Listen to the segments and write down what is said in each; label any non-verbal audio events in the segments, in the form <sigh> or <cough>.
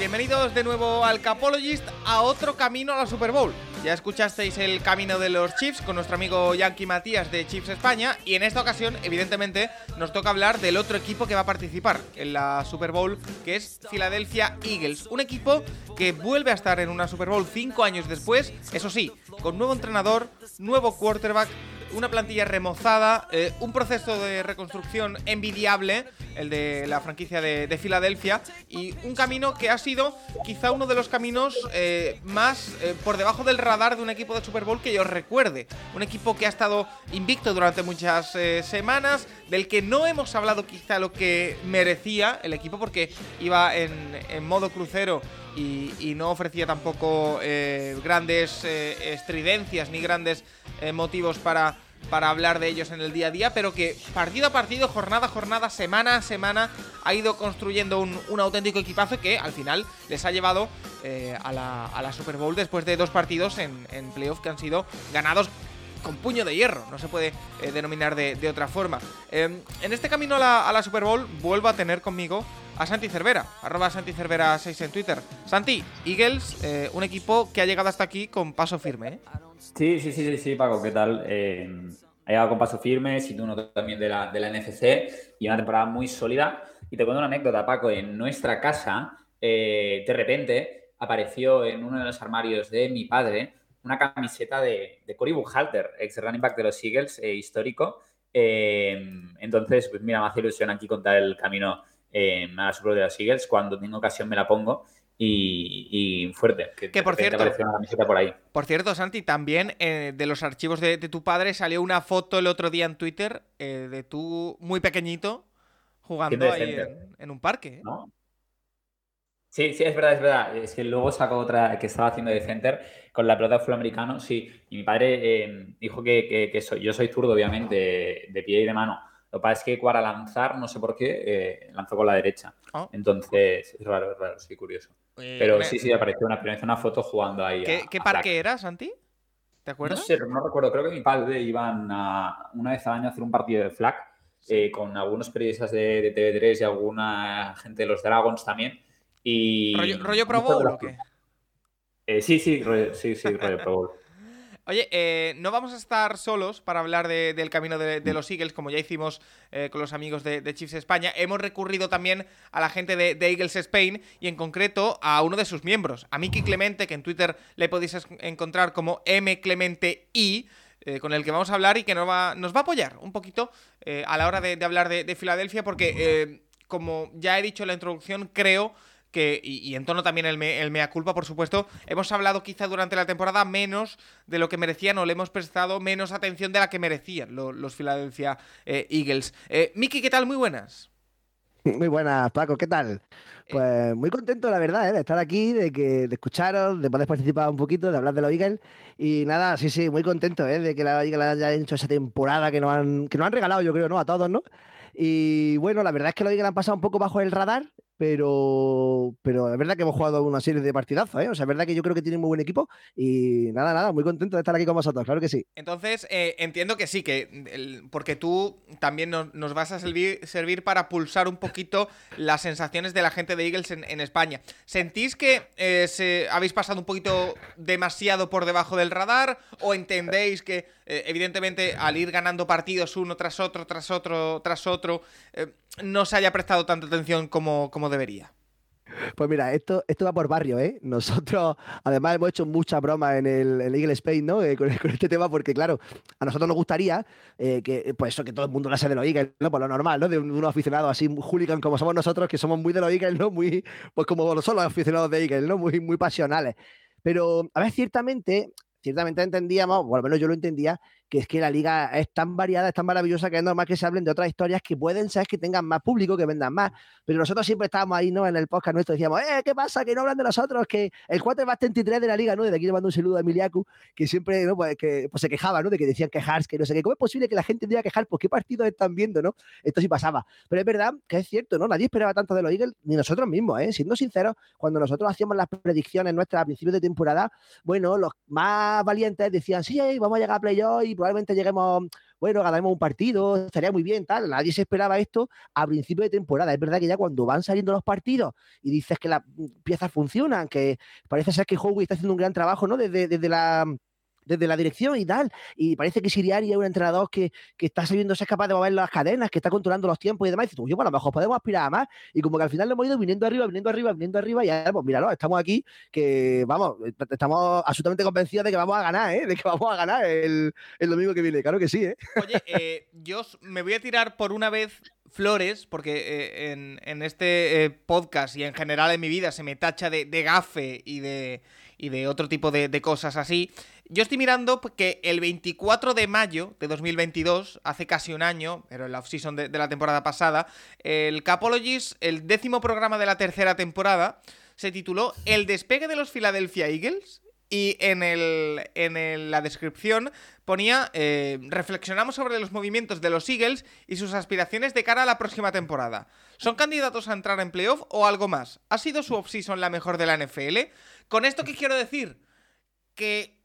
Bienvenidos de nuevo al Capologist a otro camino a la Super Bowl. Ya escuchasteis el camino de los Chiefs con nuestro amigo Yankee Matías de Chiefs España y en esta ocasión, evidentemente, nos toca hablar del otro equipo que va a participar en la Super Bowl, que es Philadelphia Eagles. Un equipo que vuelve a estar en una Super Bowl cinco años después, eso sí, con nuevo entrenador, nuevo quarterback, una plantilla remozada, eh, un proceso de reconstrucción envidiable, el de la franquicia de, de Filadelfia, y un camino que ha sido quizá uno de los caminos eh, más eh, por debajo del radar de un equipo de Super Bowl que yo recuerde. Un equipo que ha estado invicto durante muchas semanas, del que no hemos hablado quizá lo que merecía el equipo, porque iba en modo crucero y, no ofrecía tampoco eh, grandes eh, estridencias ni grandes eh, motivos para, para hablar de ellos en el día a día, pero que partido a partido, jornada a jornada, semana a semana, ha ido construyendo un, auténtico equipazo que al final les ha llevado a, la, a la Super Bowl después de dos partidos en, en playoff que han sido ganados con puño de hierro, no se puede denominar de, otra forma. Eh, en este camino a la, a la Super Bowl vuelvo a tener conmigo a Santi Cervera, arroba Santi Cervera 6 en Twitter. Santi, Eagles, eh, un equipo que ha llegado hasta aquí con paso firme. ¿eh? Sí, sí, sí, sí, Paco, ¿qué tal? Eh, ha llegado con paso firme, sin uno también de la, NFC y una temporada muy sólida. Y te cuento una anécdota, Paco. En nuestra casa, eh, de repente, apareció en uno de los armarios de mi padre una camiseta de, de Cory Buchalter, ex running back de los Eagles, histórico. Entonces, pues mira, me hace ilusión aquí contar el camino eh, a la Super de los Eagles. Cuando tengo ocasión me la pongo y, y fuerte. Que, de por cierto- apareció una por ahí. Por cierto, Santi, también eh, de los archivos de, de tu padre salió una foto el otro día en Twitter eh, de tú muy pequeñito jugando ahí en, en un parque. ¿eh? ¿no? Sí, sí, es verdad, es verdad. Es que luego sacó otra que estaba haciendo de center con la pelota de americano, sí. Y mi padre eh, dijo que, que- que soy, yo soy zurdo, obviamente, de, de pie y de mano. Lo que pasa es que para lanzar, no sé por qué, eh, lanzó con la derecha. Oh. Entonces, es raro, es raro, sí, curioso. Eh, Pero sí, sí, apareció una, apareció una foto jugando ahí. ¿Qué, a- qué a parque era, Santi? ¿Te No acuerdas? sé, no recuerdo. Creo que mi padre iban a, una vez al año a hacer un partido de flag eh, con algunos periodistas de, de TV3 y alguna gente de los Dragons también. Y ¿Rollo, rollo Pro Bowl o qué? Sí, sí, rollo, sí, sí, rollo Pro Bowl. Oye, eh, no vamos a estar solos para hablar de- del camino de, los Eagles, como ya hicimos eh, con los amigos de, de Chiefs España. Hemos recurrido también a la gente de, Eagles Spain y en concreto a uno de sus miembros, a Miki Clemente, que en Twitter le podéis encontrar como mclementei, eh, con el que vamos a hablar y que nos va, nos va a apoyar un poquito a la hora de, hablar de, de Filadelfia, porque como ya he dicho en la introducción, creo que, y, y en tono también el, me- el mea culpa, por supuesto, hemos hablado quizá durante la temporada menos de lo que merecían o le hemos prestado menos atención de la que merecían lo- los Philadelphia eh, Eagles. Eh, Miki, ¿qué tal? Muy buenas. Muy buenas, Paco, ¿qué tal? Pues muy contento, la verdad, ¿eh? de estar aquí, de que de escucharos, de poder participar un poquito, de hablar de los Eagles. Y nada, sí, sí, muy contento, ¿eh? de que los Eagles hayan hecho esa temporada que nos han, que nos han regalado, yo creo, ¿no? A todos, ¿no? Y bueno, la verdad es que los Eagles han pasado un poco bajo el radar, pero, pero es verdad que hemos jugado una serie de partidazos, ¿eh? O sea, es verdad que yo creo que tienen muy buen equipo. Y nada, nada, muy contento de estar aquí con vosotros, claro que sí. Entonces, eh, entiendo que sí, que porque tú también nos, vas a servir, para pulsar un poquito las sensaciones de la gente de Eagles en, España. ¿Sentís que eh, habéis pasado un poquito demasiado por debajo del radar? ¿O entendéis que, eh, evidentemente, al ir ganando partidos uno tras otro, tras otro, tras otro, no se haya prestado tanta atención como, como debería? Pues mira, esto, esto va por barrio, ¿eh? Nosotros, además, hemos hecho mucha broma en el, en Eagle Spain, ¿no? Eh, <laughs> con, este tema, porque, claro, a nosotros nos gustaría eh, que, pues eso, que todo el mundo sea de los Eagles, ¿no? Por lo normal, ¿no? De un- unos aficionados así, hooligan como somos nosotros, que somos muy de los Eagles, ¿no? Muy, pues como son los aficionados de Eagles, ¿no? Muy, muy pasionales. Pero, a ver, ciertamente, ciertamente entendíamos, o al menos yo lo entendía, que es que la liga es tan variada, es tan maravillosa que es normal que se hablen de otras historias que pueden ser que tengan más público, que vendan más. Pero nosotros siempre estábamos ahí, ¿no? En el podcast nuestro decíamos, eh, ¿qué pasa? Que no hablan de nosotros, que el 4 va 33 de la liga, ¿no? Desde aquí le mando un saludo a Emiliaku, que siempre, ¿no? Pues, que, pues se quejaba, ¿no? De que decían quejarse, que no sé qué. ¿Cómo es posible que la gente diga quejar? ¿Por qué partidos están viendo, no? Esto sí pasaba. Pero es verdad que es cierto, ¿no? Nadie esperaba tanto de los Eagles, ni nosotros mismos, ¿eh? Siendo sinceros, cuando nosotros hacíamos las predicciones nuestras a principios de temporada, bueno, los más valientes decían, sí, vamos a llegar a playoff y probablemente lleguemos bueno, ganaremos un partido, estaría muy bien, tal. Nadie se esperaba esto a principio de temporada. Es verdad que ya cuando van saliendo los partidos y dices que las piezas funcionan, que parece ser que Howie está haciendo un gran trabajo, ¿no? Desde, desde la desde la dirección y tal. Y parece que Siriani es un entrenador que, que está sabiendo ser capaz de mover las cadenas, que está controlando los tiempos y demás. Y dices, yo, bueno, a lo mejor podemos aspirar a más. Y como que al final lo hemos ido viniendo arriba, viniendo arriba, viniendo arriba. Y ahora, pues míralo, estamos aquí, que vamos, estamos absolutamente convencidos de que vamos a ganar, ¿eh? De que vamos a ganar el, el domingo que viene. Claro que sí, ¿eh? Oye, eh, yo me voy a tirar por una vez flores, porque eh, en, en, este eh, podcast y en general en mi vida se me tacha de, de gafe y de, y de otro tipo de, de, cosas así. Yo estoy mirando que el 24 de mayo de 2022, hace casi un año, pero en la off-season de, la temporada pasada, el Capologies, el décimo programa de la tercera temporada, se tituló El despegue de los Philadelphia Eagles. Y en, el, en la descripción ponía, eh, reflexionamos sobre los movimientos de los Eagles y sus aspiraciones de cara a la próxima temporada. ¿Son candidatos a entrar en playoff o algo más? ¿Ha sido su offseason la mejor de la NFL? ¿Con esto qué quiero decir? Que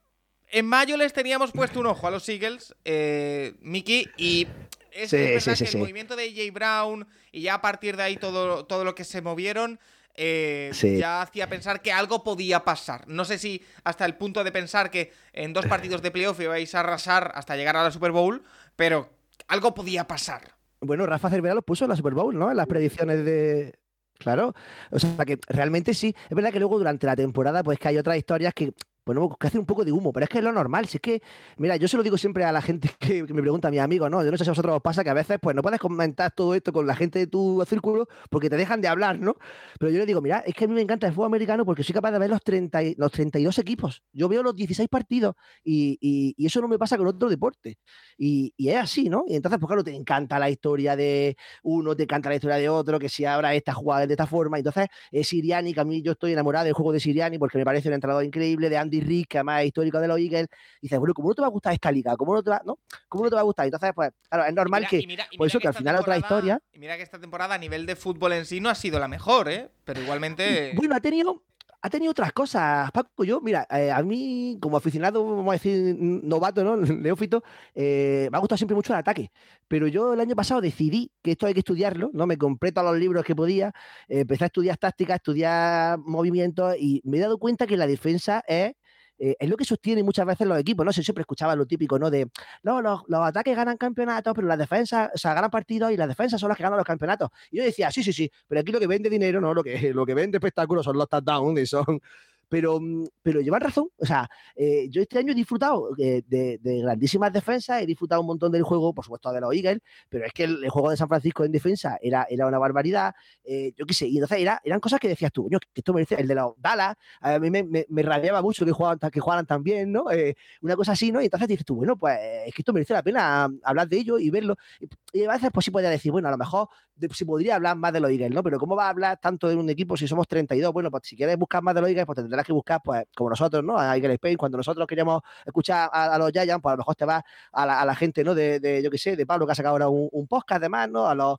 en mayo les teníamos puesto un ojo a los Eagles, eh, Mickey, y es, Sí, es verdad sí, sí, que el movimiento de J. Brown y ya a partir de ahí todo, todo lo que se movieron eh, ya hacía pensar que algo podía pasar. No sé si hasta el punto de pensar que en dos partidos de playoff ibais a arrasar hasta llegar a la Super Bowl, pero algo podía pasar. Bueno, Rafa Cervera lo puso en la Super Bowl, ¿no? En las predicciones de. Claro. O sea, que realmente sí. Es verdad que luego durante la temporada, pues que hay otras historias que. Bueno, que hacen un poco de humo, pero es que es lo normal. Si es que, mira, yo se lo digo siempre a la gente <laughs> que, me pregunta, a mis amigos, ¿no? Yo no sé si a vosotros os pasa que a veces, pues no puedes comentar todo esto con la gente de tu círculo porque te dejan de hablar, ¿no? Pero yo le digo, mira, es que a mí me encanta el fútbol americano porque soy capaz de ver los, 30, y- los 32 equipos. Yo veo los 16 partidos y, y- y eso no me pasa con otro deporte. Y, y es así, ¿no? Y entonces, pues claro, te encanta la historia de uno, te encanta la historia de otro, que si ahora esta jugada de esta forma. Entonces, es Siriani, que a mí yo estoy enamorado del juego de Siriani porque me parece un entrenador increíble, de Andy Rick, que además es histórico de los Eagles. Dices, bueno, ¿cómo no te va a gustar esta liga? ¿Cómo no te va, no? ¿Cómo no te va a gustar? Entonces, pues, claro, es normal mira- que. y mira- y por eso que al final otra historia. Y mira que esta temporada a nivel de fútbol en sí no ha sido la mejor, ¿eh? Pero igualmente. Bueno, ha tenido, ha tenido otras cosas, Paco. Yo, mira, eh, a mí, como aficionado, vamos a decir, novato, ¿no? <laughs> Neófito, eh, me ha gustado siempre mucho el ataque. Pero yo el año pasado decidí que esto hay que estudiarlo, ¿no? Me compré todos los libros que podía, eh, empecé a estudiar táctica, a estudiar movimientos y me he dado cuenta que la defensa es. Eh, es lo que sostiene muchas veces los equipos, ¿no? Se siempre escuchaba lo típico, ¿no? De, no, los, los ataques ganan campeonatos, pero las defensas, o sea, ganan partidos y las defensas son las que ganan los campeonatos. Y yo decía, sí, sí, sí, pero aquí lo que vende dinero, no, lo que, <laughs> lo que vende espectáculos son los touchdowns y son... Pero, pero llevan razón, o sea, eh, yo este año he disfrutado eh, de, grandísimas defensas, he disfrutado un montón del juego, por supuesto, de los Eagles, pero es que el, juego de San Francisco en defensa era, era una barbaridad, eh, yo qué sé, y entonces era, eran cosas que decías tú, coño, que esto merece, el de los Dallas, a mí me, me, me rabiaba mucho que jugaban, que jugaran tan bien, ¿no? Una cosa así, ¿no? Y entonces dices tú, bueno, pues es que esto merece la pena hablar de ello y verlo. Y, a veces, pues sí podría decir, bueno, a lo mejor se podría hablar más de los Eagles, ¿no? Pero ¿cómo va a hablar tanto de un equipo si somos 32? Bueno, pues si quieres buscar más de los Eagles, pues tendrás que buscar, pues, como nosotros, ¿no? A Eagle Spain, cuando nosotros queríamos escuchar a, a los Giants, pues a lo mejor te vas a la, gente, ¿no? De, yo qué sé, de Pablo, que ha sacado ahora un, un podcast, además, ¿no? A los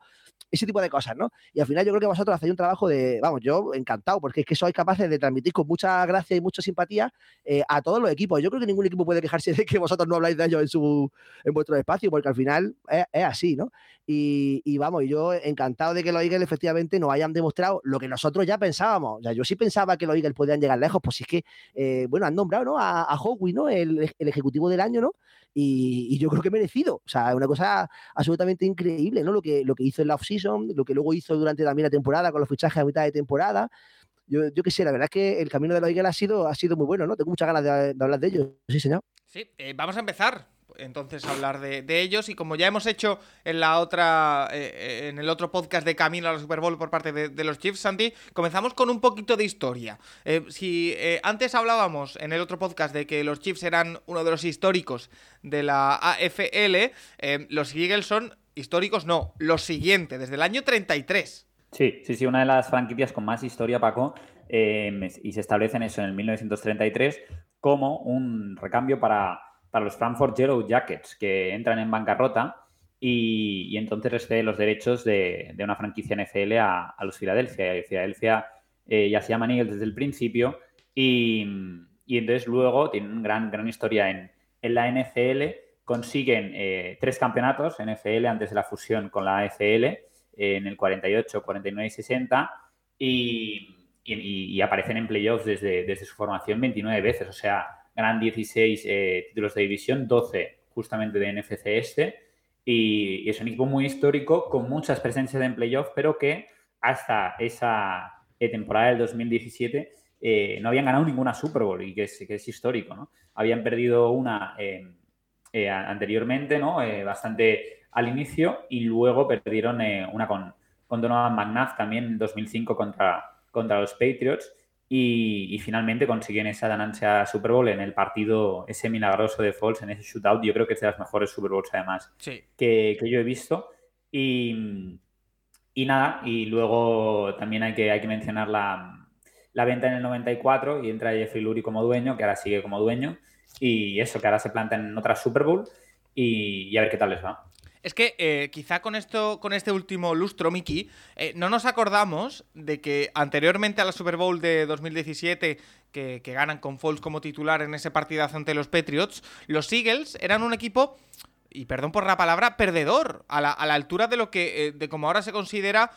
ese tipo de cosas, ¿no? Y al final yo creo que vosotros hacéis un trabajo de, vamos, yo encantado, porque es que sois capaces de transmitir con mucha gracia y mucha simpatía eh, a todos los equipos. Yo creo que ningún equipo puede quejarse de que vosotros no habláis de ellos en, su, en vuestro espacio, porque al final es, es así, ¿no? Y, y, vamos, yo encantado de que los Eagles efectivamente nos hayan demostrado lo que nosotros ya pensábamos. O sea, yo sí pensaba que los Eagles podían llegar lejos, pues es que, eh, bueno, han nombrado ¿no? a, a Howie, ¿no? El, el, ejecutivo del año, ¿no? Y, yo creo que merecido. O sea, una cosa absolutamente increíble, ¿no? Lo que, lo que hizo en la offseason, lo que luego hizo durante también la temporada con los fichajes a mitad de temporada. Yo, yo qué sé, la verdad es que el camino de los Eagles ha sido, ha sido muy bueno, ¿no? Tengo muchas ganas de, hablar de ello. Sí, señor. Sí, eh, vamos a empezar. Entonces hablar de, ellos y como ya hemos hecho en la otra, eh, en el otro podcast de Camino a la Super Bowl por parte de, los Chiefs, Santi, comenzamos con un poquito de historia. Eh, si eh, antes hablábamos en el otro podcast de que los Chiefs eran uno de los históricos de la AFL, los Eagles son históricos, no, los siguientes, desde el año 33. Sí, sí, sí, una de las franquicias con más historia, Paco, y se establece en eso en el 1933 como un recambio para, los Frankfurt Yellow Jackets, que entran en bancarrota y, entonces recibe los derechos de, una franquicia NFL a, los Philadelphia. Y Philadelphia eh, ya se llaman Eagles desde el principio y, entonces luego tienen una gran, gran historia en, la NFL. Consiguen eh, tres campeonatos NFL antes de la fusión con la AFL eh, en el 48, 49 y 60 y y, aparecen en playoffs desde, desde su formación 29 veces. O sea, ganan 16 eh, títulos de división, 12 justamente de NFC este. Y, es un equipo muy histórico con muchas presencias en playoffs, pero que hasta esa eh, temporada del 2017 eh, no habían ganado ninguna Super Bowl y que es, que es histórico. ¿no? Habían perdido una anteriormente, ¿no? bastante al inicio, y luego perdieron una con, con Donovan McNabb también en 2005 contra contra los Patriots y, finalmente consiguen esa ganancia Super Bowl en el partido, ese milagroso de Falls, en ese shootout. Yo creo que es de las mejores Super Bowls además que, yo he visto. Y, y, nada, y luego también hay que, hay que mencionar la, la venta en el 94 y entra Jeffrey Lurie como dueño, que ahora sigue como dueño. Y eso, que ahora se planta en otra Super Bowl y, y a ver qué tal les va. Es que eh, quizá con esto, con este último lustro, Miki, eh, no nos acordamos de que anteriormente a la Super Bowl de 2017, que, ganan con Foles como titular en ese partidazo ante los Patriots, los Eagles eran un equipo y perdón por la palabra, perdedor, a la, altura de lo que, eh, de como ahora se considera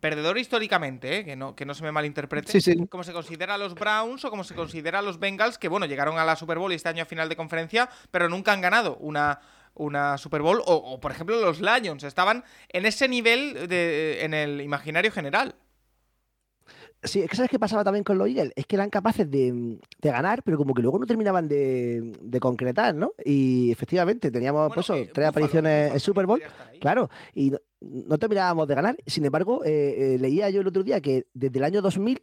perdedor históricamente, que, no, que no se me malinterprete, como se considera a los Browns o como se considera a los Bengals, que bueno, llegaron a la Super Bowl este año a final de conferencia, pero nunca han ganado una, una Super Bowl. O, por ejemplo, los Lions estaban en ese nivel de, en el imaginario general. Sí, es que sabes qué pasaba también con los Eagles, es que eran capaces de, ganar, pero como que luego no terminaban de, concretar, ¿no? Y efectivamente teníamos pues, eh, tres apariciones en Super Bowl, claro, y no, terminábamos de ganar. Sin embargo, eh, eh, leía yo el otro día que desde el año 2000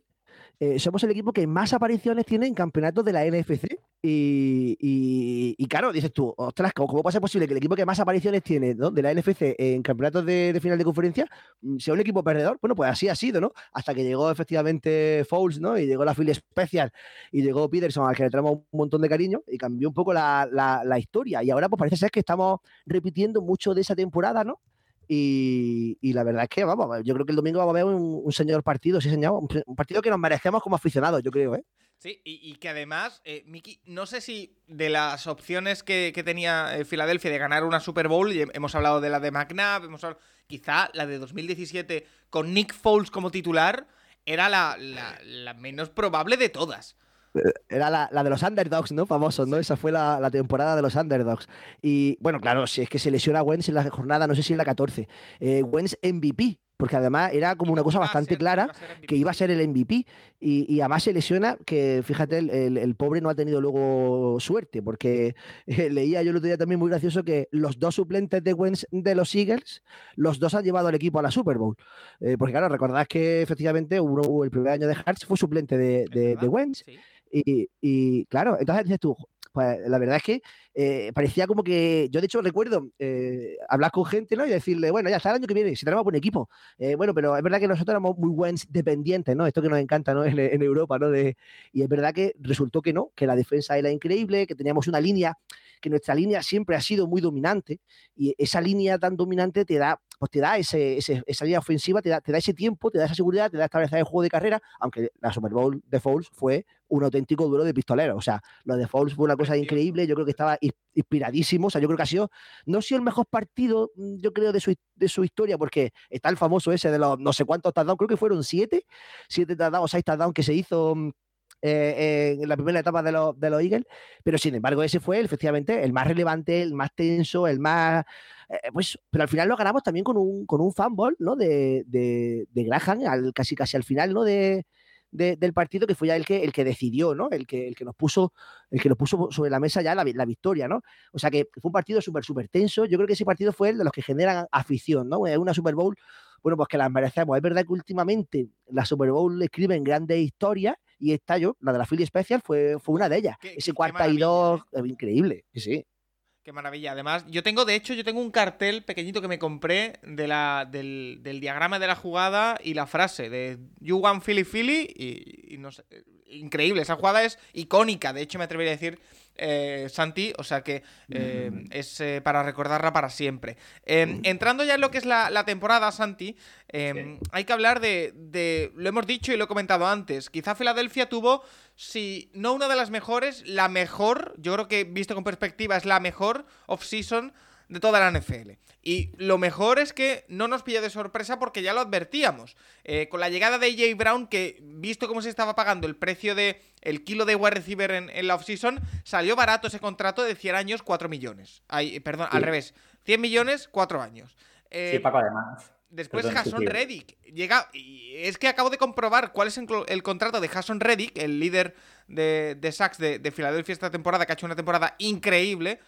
eh, somos el equipo que más apariciones tiene en campeonatos de la NFC. Y, claro, dices tú, ostras, ¿cómo, puede ser posible que el equipo que más apariciones tiene de la NFC en campeonatos de, final de conferencia mm, sea un equipo perdedor? Bueno, pues así ha sido, ¿no? Hasta que llegó efectivamente Fouls, ¿no? Y llegó la Philly Special y llegó Peterson, al que le traemos un montón de cariño y cambió un poco la historia. Y ahora, pues parece ser que estamos repitiendo mucho de esa temporada, ¿no? Y, la verdad es que, vamos, yo creo que el domingo vamos a ver un, señor partido, sí, señor, un, partido que nos merecemos como aficionados, yo creo, ¿eh? Sí, y, que además, eh, Miki, no sé si de las opciones que, tenía eh, Filadelfia de ganar una Super Bowl, y hemos hablado de la de McNabb, hemos quizá la de 2017 con Nick Foles como titular, era la menos probable de todas. Era la, de los underdogs, ¿no? Famosos, ¿no? Esa fue la, temporada de los underdogs. Y bueno, claro, si es que se lesiona Wentz en la jornada, no sé si en la 14. Eh, Wentz MVP, porque además era como una cosa bastante clara que iba a ser el MVP y, además se lesiona que fíjate el, pobre no ha tenido luego suerte porque eh, leía yo el otro día también muy gracioso que los dos suplentes de Wentz de los Eagles los dos han llevado al equipo a la Super Bowl eh, porque claro recordad que efectivamente uno, el primer año de Hartz fue suplente de, de, Wentz y, claro, entonces dices tú, pues la verdad es que eh, parecía como que, yo de hecho recuerdo eh, hablar con gente, ¿no? Y decirle, bueno, ya está el año que viene, si tenemos buen equipo. Eh, bueno, pero es verdad que nosotros éramos muy buenos dependientes, ¿no? Esto que nos encanta, ¿no? <laughs> En, en, Europa, ¿no? De, y es verdad que resultó que no, que la defensa era increíble, que teníamos una línea, que nuestra línea siempre ha sido muy dominante y esa línea tan dominante te da pues te da ese, esa línea ofensiva, te da, te da ese tiempo, te da esa seguridad, te da establecer el juego de carrera, aunque la Super Bowl de Fouls fue un auténtico duelo de pistoleros. O sea, lo de Fouls fue una cosa increíble, yo creo que estaba inspiradísimo, o sea, yo creo que ha sido, no ha sido el mejor partido, mm, yo creo, de su, de su historia, porque está el famoso ese de los no sé cuántos touchdowns, creo que fueron siete, siete touchdowns, seis touchdowns que se hizo mm, eh, en la primera etapa de los, de los Eagles, pero sin embargo ese fue efectivamente el más relevante, el más tenso, el más... Eh, pues, pero al final lo ganamos también con un, con un fanball, ¿no? De, de, Graham, al, casi casi al final, ¿no? De, del partido, que fue ya el que, el que decidió, ¿no? El que, el que nos puso, el que nos puso sobre la mesa ya la, la victoria, ¿no? O sea que fue un partido súper, súper tenso. Yo creo que ese partido fue el de los que generan afición, ¿no? Una Super Bowl, bueno, pues que las merecemos. Es verdad que últimamente la Super Bowl escriben grandes historias y esta yo, la de la Philly Special, fue, fue una de ellas. Ese cuarta y dos, ¿eh? increíble, sí. Qué maravilla. Además, yo tengo, de hecho, yo tengo un cartel pequeñito que me compré de la, del, diagrama de la jugada y la frase de You want Philly Philly y, no sé, increíble. Esa jugada es icónica. De hecho, me atrevería a decir eh, Santi, o sea que eh, mm. es eh, para recordarla para siempre. Em, mm. entrando ya en lo que es la, temporada, Santi, hay que hablar de, de, lo hemos dicho y lo he comentado antes, quizá Filadelfia tuvo, si no una de las mejores, la mejor, yo creo que visto con perspectiva es la mejor off-season de toda la NFL. Y lo mejor es que no nos pilla de sorpresa porque ya lo advertíamos. Eh, con la llegada de AJ Brown, que visto cómo se estaba pagando el precio de el kilo de wide receiver en, en la offseason, salió barato ese contrato de 100 años, 4 millones. Ay, perdón, al revés. 100 millones, 4 años. Eh, sí, Paco, además. Después Jason Reddick llega. Y es que acabo de comprobar cuál es el, contrato de Jason Reddick, el líder de, de Sacks de, de Filadelfia esta temporada, que ha hecho una temporada increíble.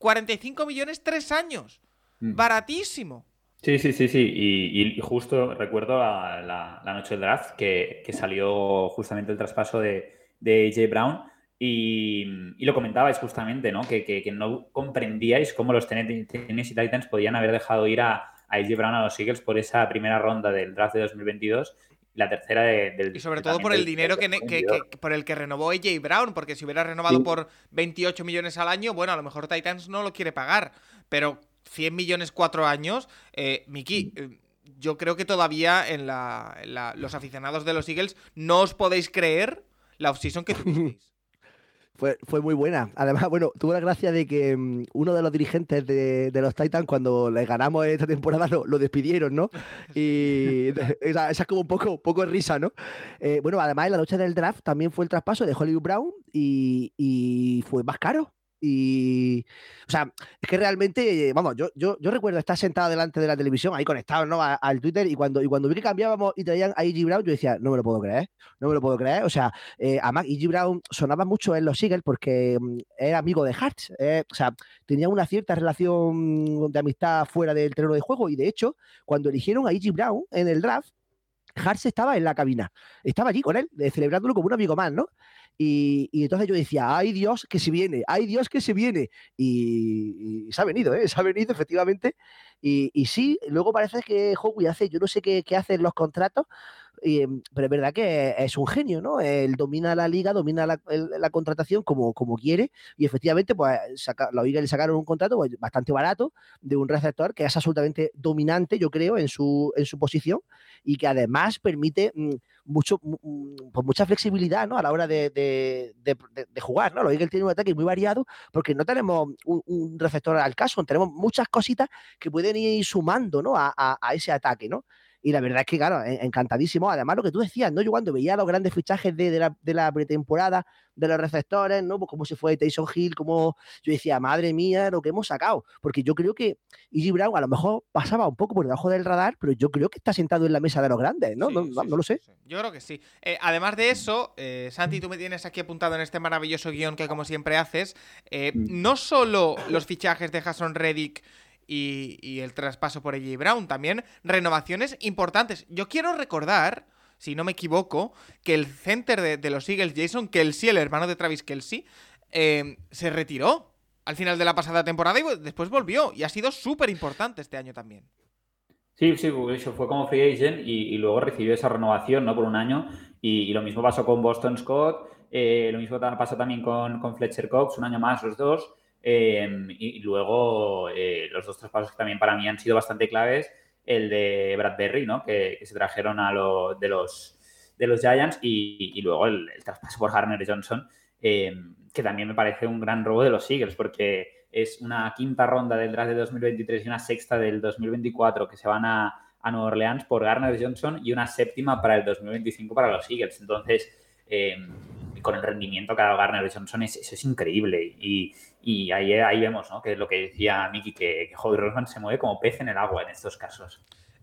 45 millones, tres años. Mm. Baratísimo. Sí, sí, sí, sí. Y, justo recuerdo la, noche del draft que, salió justamente el traspaso de, de AJ Brown. Y, lo comentabais justamente, ¿no? Que, no comprendíais cómo los Tennessee Titans podían haber dejado ir a, a AJ Brown a los Eagles por esa primera ronda del draft de 2022 la tercera del... Y sobre todo por el dinero que, por el que renovó AJ Brown, porque si hubiera renovado por 28 millones al año, bueno, a lo mejor Titans no lo quiere pagar, pero 100 millones cuatro años, eh, Miki, eh, yo creo que todavía en, la, los aficionados de los Eagles no os podéis creer la offseason que <laughs> tuvisteis. Fue, muy buena. Además, bueno, tuvo la gracia de que mm, uno de los dirigentes de, los Titans, cuando les ganamos esta temporada, lo, despidieron, ¿no? Y <laughs> esa, es como un poco, poco risa, ¿no? Eh, bueno, además, en la noche del draft también fue el traspaso de Hollywood Brown y, y fue más caro. Y, o sea, es que realmente, vamos, yo, yo, yo recuerdo estar sentado delante de la televisión, ahí conectado, ¿no? al Twitter, y cuando, y cuando vi que cambiábamos y traían a E.G. Brown, yo decía, no me lo puedo creer, no me lo puedo creer. O sea, eh, además, E.G. Brown sonaba mucho en los Eagles porque mm, era amigo de Hartz, eh, o sea, tenía una cierta relación de amistad fuera del terreno de juego, y de hecho, cuando eligieron a E.G. Brown en el draft, Hartz estaba en la cabina, estaba allí con él, celebrándolo como un amigo más, ¿no? Y, entonces yo decía, ay Dios que se viene, ay Dios que se viene. Y, se ha venido, ¿eh? <laughs> se ha venido efectivamente. Y, sí, luego parece que Howie hace, yo no sé qué, qué hace en los contratos, Em, pero es verdad que es un genio, ¿no? Él domina la liga, domina la, contratación como, como quiere y efectivamente pues saca, los le sacaron un contrato pues, bastante barato de un receptor que es absolutamente dominante, yo creo, en su, en su posición y que además permite mm, mucho, pues mucha flexibilidad ¿no? a la hora de, de, jugar. ¿no? Los Eagles tienen un ataque muy variado porque no tenemos un, receptor al caso, tenemos muchas cositas que pueden ir sumando ¿no? a, a ese ataque. ¿no? Y la verdad es que, claro, encantadísimo. Además, lo que tú decías, ¿no? Yo cuando veía los grandes fichajes de, la, de la, pretemporada de los receptores, ¿no? Pues cómo se fue Tyson Hill, como yo decía, madre mía, lo que hemos sacado. Porque yo creo que Iggy Brown a lo mejor pasaba un poco por debajo del radar, pero yo creo que está sentado en la mesa de los grandes, ¿no? no, no, lo sé. Yo creo que sí. Eh, además de eso, eh, Santi, tú me tienes aquí apuntado en este maravilloso guion que como siempre haces, eh, mm. no solo los fichajes de Jason Reddick y, el traspaso por AJ Brown. También renovaciones importantes. Yo quiero recordar, si no me equivoco, que el center de, los Eagles, Jason Kelsey, el hermano de Travis Kelsey, eh, se retiró al final de la pasada temporada y después volvió. Y ha sido súper importante este año también. Sí, sí, eso fue como free agent y, luego recibió esa renovación ¿no? por un año. Y, lo mismo pasó con Boston Scott, eh, lo mismo pasó también con, con Fletcher Cox, un año más los dos. Em, y, luego eh, los dos traspasos que también para mí han sido bastante claves, el de Bradbury, ¿no? que, se trajeron a lo, de, los, de los Giants, y, luego el, traspaso por Harner Johnson, em, que también me parece un gran robo de los Eagles, porque es una quinta ronda del draft de 2023 y una sexta del 2024 que se van a, a Nueva Orleans por Garner Johnson y una séptima para el 2025 para los Eagles. Entonces, em, con el rendimiento que ha dado Garner Johnson, eso es increíble. Y, y ahí, ahí vemos, ¿no? Que es lo que decía Miki, que, que Rosman se mueve como pez en el agua en estos casos.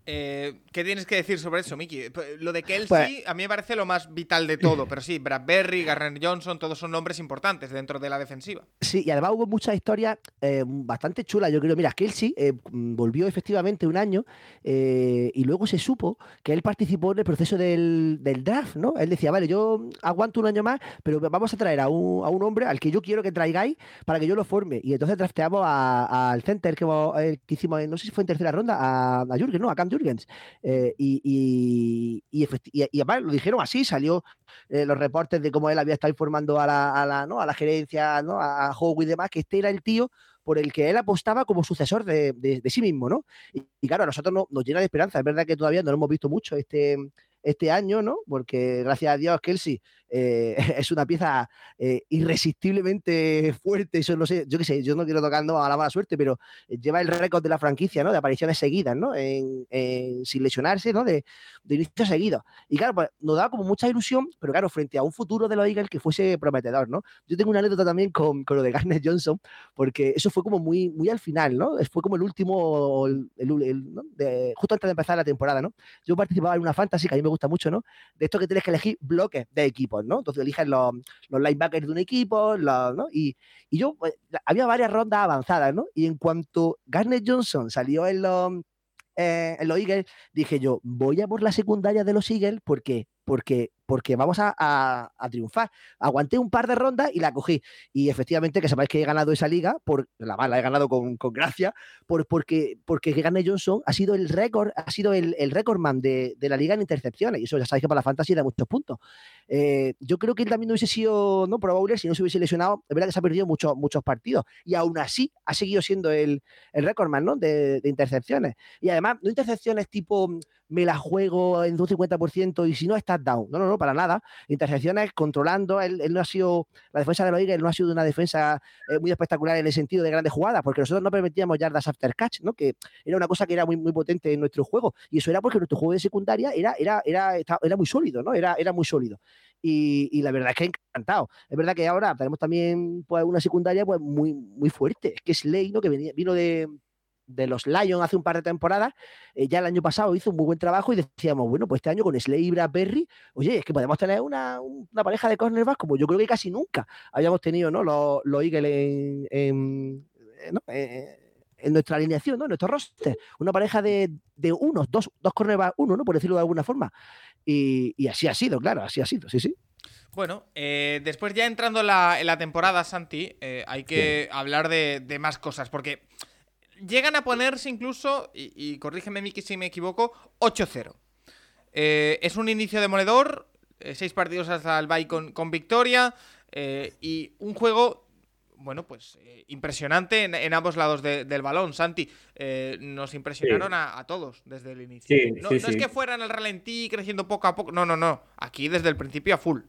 Eh, ¿Qué tienes que decir sobre eso, Miki? Lo de Kelsey Pues- a mí me parece lo más vital de todo, pero sí, Bradbury, Garner Johnson, todos son nombres importantes dentro de la defensiva. Sí, y además hubo muchas historias eh, bastante chulas, yo creo. Mira, Kelsey eh, volvió efectivamente un año y luego se supo que él participó en el proceso del, del draft, ¿no? Él decía, vale, yo aguanto un año más, pero vamos a traer a un, a un hombre al que yo quiero que traigáis para que yo lo forme. Y entonces drafteamos al center que, que hicimos, no sé si fue en tercera ronda, a, a Jürgen, ¿no? A Cam Eh, y, y, y, además lo dijeron así, salió eh, los reportes de cómo él había estado informando a la, a la, ¿no? a la gerencia, a Howe y demás, que este era el tío por el que él apostaba como sucesor de, de- sí mismo, ¿no? Y, claro, a nosotros no- nos llena de esperanza. Es verdad que todavía no lo hemos visto mucho este, este año, ¿no? Porque gracias a Dios, Kelsey eh, <laughs> es una pieza eh, irresistiblemente fuerte. Eso no sé, yo qué sé, yo no quiero tocando a la mala suerte, pero eh, lleva el récord de la franquicia, ¿no? De apariciones seguidas, ¿no? Sin lesionarse, ¿no? De, de inicios seguidos. Y claro, pues nos daba como mucha ilusión, pero claro, frente a un futuro de los Eagles que fuese prometedor, ¿no? Yo tengo una anécdota también con, con lo de Garner Johnson, porque eso fue como muy, muy al final, ¿no? Fue como el último, el, el- justo antes de empezar la temporada, ¿no? Yo participaba en una fantasy que a mí me gusta mucho, ¿no? De esto que tienes que elegir bloques de Entonces eliges los, los linebackers de un equipo. Y, y yo, pues, había varias rondas avanzadas, ¿no? Y en cuanto Garner Johnson salió en los, eh, en los Eagles, dije yo, voy a por la secundaria de los Eagles porque, porque, porque vamos a, triunfar. Aguanté un par de rondas y la cogí. Y efectivamente, que sepáis que he ganado esa liga, por la mala, he ganado con, con gracia, por, porque, porque Garner Johnson ha sido el récord, ha sido el, el récordman de, de la liga en intercepciones. Y eso ya sabéis que para la fantasy da muchos puntos. Eh, yo creo que él también no hubiese sido ¿no? Pro Bowler si no se hubiese lesionado. Es verdad que se ha perdido muchos, muchos partidos. Y aún así ha seguido siendo el, el récordman ¿no? de, de intercepciones. Y además, no intercepciones tipo me la juego en un 50% y si no estás down. No, no, no, para nada. Intercepciones controlando. Él, él no ha sido, la defensa de los Eagles no ha sido una defensa eh, muy espectacular en el sentido de grandes jugadas, porque nosotros no permitíamos yardas after catch, ¿no? Que era una cosa que era muy, muy potente en nuestro juego. Y eso era porque nuestro juego de secundaria era, era, era, era muy sólido, ¿no? Era, era muy sólido. Y, la verdad es que encantado. Es verdad que ahora tenemos también pues, una secundaria pues, muy, muy fuerte. Es que Slay, ¿no? Que venía, vino de, de los Lions hace un par de temporadas, eh, ya el año pasado hizo un muy buen trabajo y decíamos, bueno, pues este año con Slay y Bradbury, oye, es que podemos tener una, una pareja de cornerbacks como yo creo que casi nunca habíamos tenido, ¿no? Los, los Eagles en, en, eh. Eh, en nuestra alineación, ¿no? En nuestro roster. Una pareja de, de unos, dos, dos cornerbacks, uno, ¿no? Por decirlo de alguna forma. Y, y así ha sido, claro, así ha sido, sí, sí. Bueno, eh, después ya entrando en la, en la temporada, Santi, eh, hay que hablar de, de más cosas, porque llegan a ponerse incluso, y, y corrígeme Miki si me equivoco, 8-0. Eh, es un inicio demoledor, eh, seis partidos hasta el bye con, con victoria, eh, y un juego, bueno, pues eh, impresionante en, en ambos lados de- del balón, Santi. Eh, nos impresionaron a, a todos desde el inicio. Sí, no, sí, no es que fueran el ralentí creciendo poco a poco, no, no, no. Aquí desde el principio a full.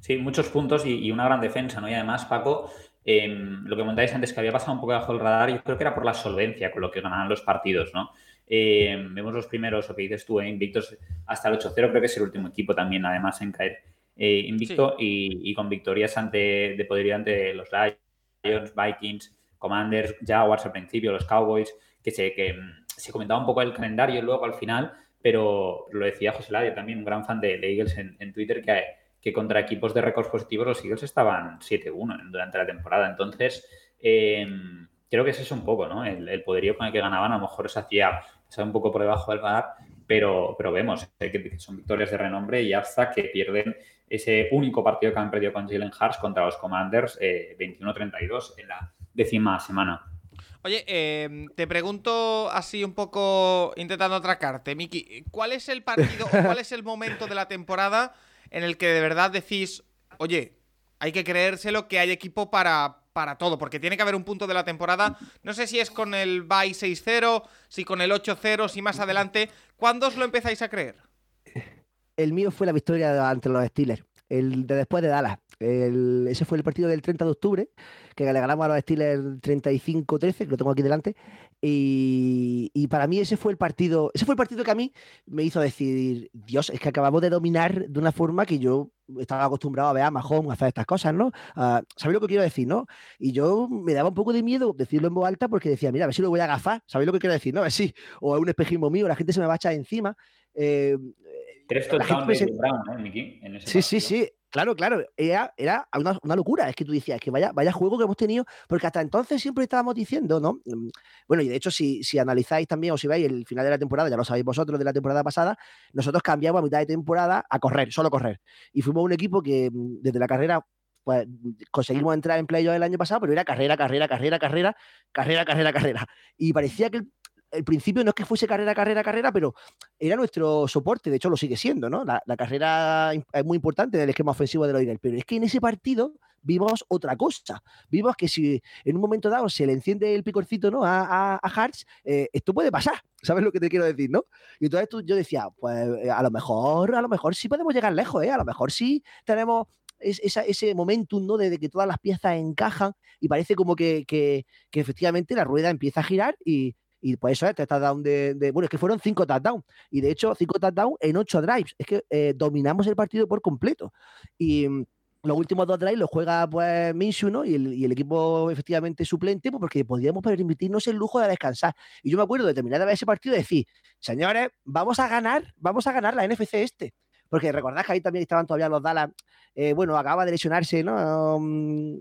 Sí, muchos puntos y, y una gran defensa, ¿no? Y además, Paco, eh, lo que comentáis antes, que había pasado un poco bajo el radar, yo creo que era por la solvencia con lo que ganaban los partidos, ¿no? Eh, vemos los primeros, lo que dices tú, eh, invictos hasta el 8-0, creo que es el último equipo también, además, en caer eh, invicto y, y con victorias ante, de poderío ante los Lions, Vikings, Commanders, Jaguars al principio, los Cowboys, que se, que mm, se comentaba un poco el calendario luego al final, pero lo decía José Ladio también, un gran fan de, de Eagles en, en Twitter, que, que contra equipos de récords positivos los Eagles estaban 7-1 durante la temporada. Entonces, eh, creo que es eso un poco, ¿no? El, poderío con el que ganaban a lo mejor se hacía un poco por debajo del radar, pero, pero vemos eh, que son victorias de renombre y hasta que pierden ese único partido que han perdido con Jalen Hurts contra los Commanders eh, 21-32 en la décima semana. Oye, eh, te pregunto así un poco intentando atracarte, Miki, ¿cuál es el partido o cuál es el momento de la temporada en el que de verdad decís, oye, hay que creérselo que hay equipo para, para todo, porque tiene que haber un punto de la temporada, no sé si es con el bye 6-0, si con el 8-0, si más adelante, ¿cuándo os lo empezáis a creer? El mío fue la victoria ante los Steelers, el de después de Dallas. Ese fue el partido del 30 de octubre, que le ganamos a los Steelers 35-13, que lo tengo aquí delante. Y, para mí ese fue el partido, ese fue el partido que a mí me hizo decir, Dios, es que acabamos de dominar de una forma que yo estaba acostumbrado a ver a Mahomes hacer estas cosas, ¿no? Uh, ¿Sabéis lo que quiero decir, no? Y yo me daba un poco de miedo decirlo en voz alta porque decía, mira, a ver si lo voy a agafar, ¿sabéis lo que quiero decir, no? A si, o a un espejismo mío, la gente se me va a echar encima. Eh, Tres touchdowns de Brown, ¿no, Mickey? En ese sí, partido. sí, sí. Claro, claro, era, era una, una, locura. Es que tú decías que vaya, vaya juego que hemos tenido, porque hasta entonces siempre estábamos diciendo, ¿no? Mm, bueno, y de hecho, si, si analizáis también o si veis el final de la temporada, ya lo sabéis vosotros de la temporada pasada, nosotros cambiamos a mitad de temporada a correr, solo correr. Y fuimos un equipo que mm, desde la carrera pues conseguimos entrar en playoff el año pasado, pero era carrera, carrera, carrera, carrera, carrera, carrera, carrera. Y parecía que el, el principio no es que fuese carrera, carrera, carrera, pero era nuestro soporte, de hecho lo sigue siendo, ¿no? La, carrera es muy importante del esquema ofensivo de los pero es que en ese partido vimos otra cosa. Vimos que si en un momento dado se le enciende el picorcito ¿no? a, a, Hartz, eh, esto puede pasar. <laughs> ¿Sabes lo que te quiero decir, no? Y entonces tú, yo decía, pues a lo mejor, a lo mejor sí podemos llegar lejos, ¿eh? A lo mejor sí tenemos es, ese momentum, ¿no? De, de, que todas las piezas encajan y parece como que, que, que efectivamente la rueda empieza a girar y, y pues eso es, este touchdown de, Bueno, es que fueron cinco touchdowns. Y de hecho, cinco touchdowns en ocho drives. Es que eh, dominamos el partido por completo. Y mm, los últimos dos drives los juega pues Minshew, ¿no? Y el, equipo efectivamente suplente, pues porque podíamos permitirnos el lujo de descansar. Y yo me acuerdo de terminar de ver ese partido y decir, señores, vamos a ganar, vamos a ganar la NFC este. Porque recordad que ahí también estaban todavía los Dallas, eh, bueno, acaba de lesionarse, ¿no? Um,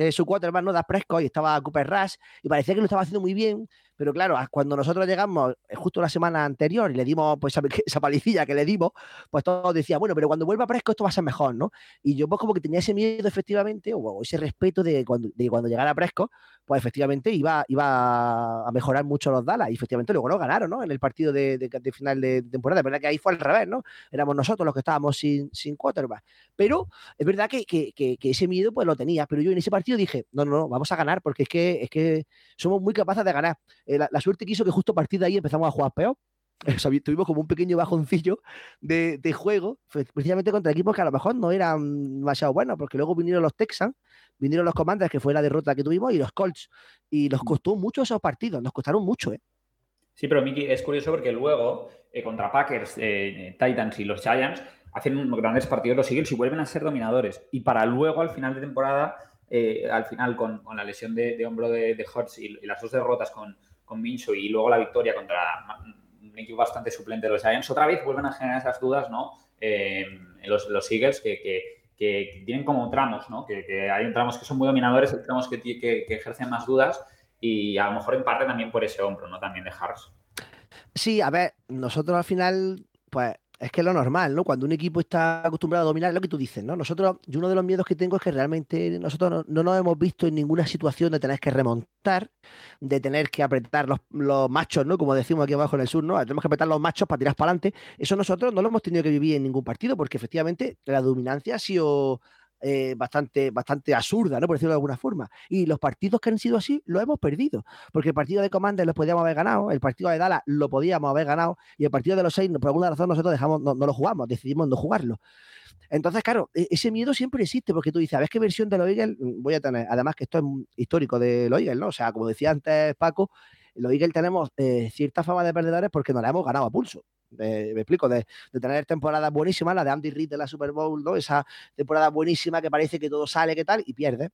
eh, su quarterback, ¿no? Da Prescott y estaba Cooper Rush y parecía que lo estaba haciendo muy bien, pero claro, cuando nosotros llegamos eh, justo la semana anterior y le dimos pues esa, <laughs> palicilla que le dimos, pues todos decían, bueno, pero cuando vuelva Prescott esto va a ser mejor, ¿no? Y yo pues como que tenía ese miedo efectivamente, o ese respeto de cuando, de cuando llegara Prescott, pues efectivamente iba, iba a mejorar mucho los Dallas y efectivamente luego no ganaron, ¿no? En el partido de, de, de final de temporada, es verdad que ahí fue al revés, ¿no? Éramos nosotros los que estábamos sin, sin quarterback, pero es verdad que, que, que, que ese miedo pues lo tenía, pero yo en ese partido dije, no, no, no, vamos a ganar porque es que, es que somos muy capaces de ganar. Eh, la, la, suerte quiso que justo a partir de ahí empezamos a jugar peor. <laughs> O sea, tuvimos como un pequeño bajoncillo de, de, juego, precisamente contra equipos que a lo mejor no eran demasiado buenos, porque luego vinieron los Texans, vinieron los Commanders, que fue la derrota que tuvimos, y los Colts. Y nos costó mucho esos partidos, nos costaron mucho, ¿eh? Sí, pero Miki, es curioso porque luego, eh, contra Packers, eh, Titans y los Giants, hacen grandes partidos los Eagles y vuelven a ser dominadores. Y para luego, al final de temporada, eh, al final con, con, la lesión de, de hombro de, de Hurts y, y, las dos derrotas con, con Mincho y luego la victoria contra un equipo bastante suplente de los Giants, otra vez vuelven a generar esas dudas, ¿no? Eh, los, los Eagles que, que, tienen como tramos, ¿no? Que, que, hay tramos que son muy dominadores, hay tramos que, que, ejercen más dudas y a lo mejor en parte también por ese hombro, ¿no? También de Harris. Sí, a ver, nosotros al final, pues es que es lo normal, ¿no? Cuando un equipo está acostumbrado a dominar, es lo que tú dices, ¿no? Nosotros, yo uno de los miedos que tengo es que realmente nosotros no, no nos hemos visto en ninguna situación de tener que remontar, de tener que apretar los, los, machos, ¿no? Como decimos aquí abajo en el sur, ¿no? Tenemos que apretar los machos para tirar para adelante. Eso nosotros no lo hemos tenido que vivir en ningún partido, porque efectivamente la dominancia ha sido eh, bastante, bastante absurda, ¿no? Por decirlo de alguna forma. Y los partidos que han sido así, los hemos perdido. Porque el partido de Commander lo podíamos haber ganado, el partido de Dallas lo podíamos haber ganado, y el partido de los seis, por alguna razón, nosotros dejamos, no, lo jugamos, decidimos no jugarlo. Entonces, claro, ese miedo siempre existe, porque tú dices, a ver qué versión de los Eagles voy a tener. Además, que esto es histórico de los Eagles, ¿no? O sea, como decía antes Paco, los Eagles tenemos eh, cierta fama de perdedores porque nos la hemos ganado a pulso. Me explico, de, tener temporadas buenísimas, la de Andy Reid de la Super Bowl, ¿no? Esa temporada buenísima que parece que todo sale, que tal, y pierde.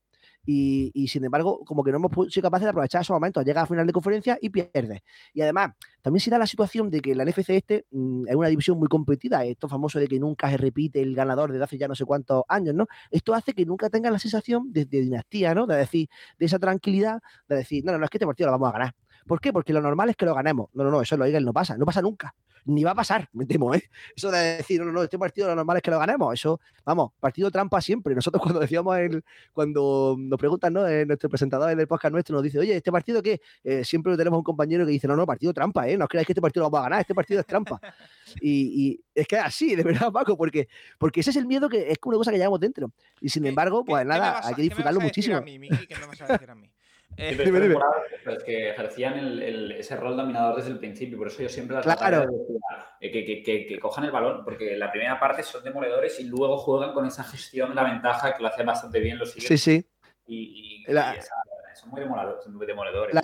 Y, sin embargo, como que no hemos sido capaces de aprovechar esos momentos. Llega a final de conferencia y pierde. Y además, también se da la situación de que la NFC este mmm, es una división muy competida. Esto famoso de que nunca se repite el ganador desde hace ya no sé cuántos años, ¿no? Esto hace que nunca tengan la sensación de, de dinastía, ¿no? De decir, de esa tranquilidad, de decir, no, no, no, es que este partido lo vamos a ganar. ¿Por qué? Porque lo normal es que lo ganemos. No, no, no, eso en los Eagles no pasa, no pasa nunca. Ni va a pasar, me temo, ¿eh? Eso de decir, no, no, este partido lo normal es que lo ganemos. Eso, vamos, partido trampa siempre. Nosotros <laughs> cuando decíamos, el, cuando nos preguntan, ¿no? Eh, nuestro presentador del podcast nuestro nos dice, oye, ¿este partido qué? Eh, siempre tenemos un compañero que dice, no, no, partido trampa, ¿eh? No os creáis que este partido lo vamos a ganar, este partido es trampa. <laughs> y, y, es que es así, de verdad, Paco, porque, porque ese es el miedo que es una cosa que llevamos dentro. Y sin embargo, pues nada, a, hay que disfrutarlo muchísimo. ¿Qué me vas a decir a mí? Eh, que ejercían ese rol dominador desde el principio, por eso yo siempre las claro. Eh, que, que, cojan el balón, porque la primera parte son demoledores y luego juegan con esa gestión la ventaja que lo hacen bastante bien los siguientes. Sí, sí. Y, son muy demoledores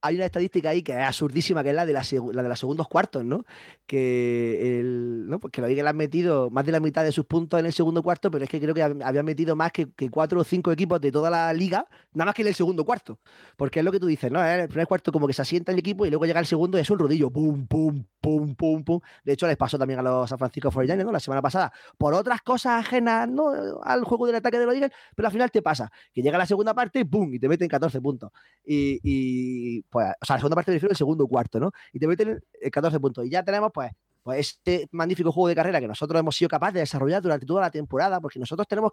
hay una estadística ahí que es absurdísima, que es la de, la, de los segundos cuartos, ¿no? Que, el, ¿no? Pues que lo han metido más de la mitad de sus puntos en el segundo cuarto, pero es que creo que habían metido más que, cuatro o cinco equipos de toda la liga, nada más que en el segundo cuarto. Porque es lo que tú dices, ¿no? En el primer cuarto como que se asienta el equipo y luego llega el segundo y es un rodillo, pum, pum, pum, pum, pum. De hecho, les pasó también a los San Francisco 49 ¿no? La semana pasada, por otras cosas ajenas, ¿no? Al juego del ataque de los Eagles, pero al final te pasa, que llega la segunda parte, ¡pum! y te meten 14 puntos. y pues, o sea, la segunda parte me el segundo cuarto, ¿no? Y te meten 14 puntos. Y ya tenemos, pues, pues, este magnífico juego de carrera que nosotros hemos sido capaces de desarrollar durante toda la temporada, porque nosotros tenemos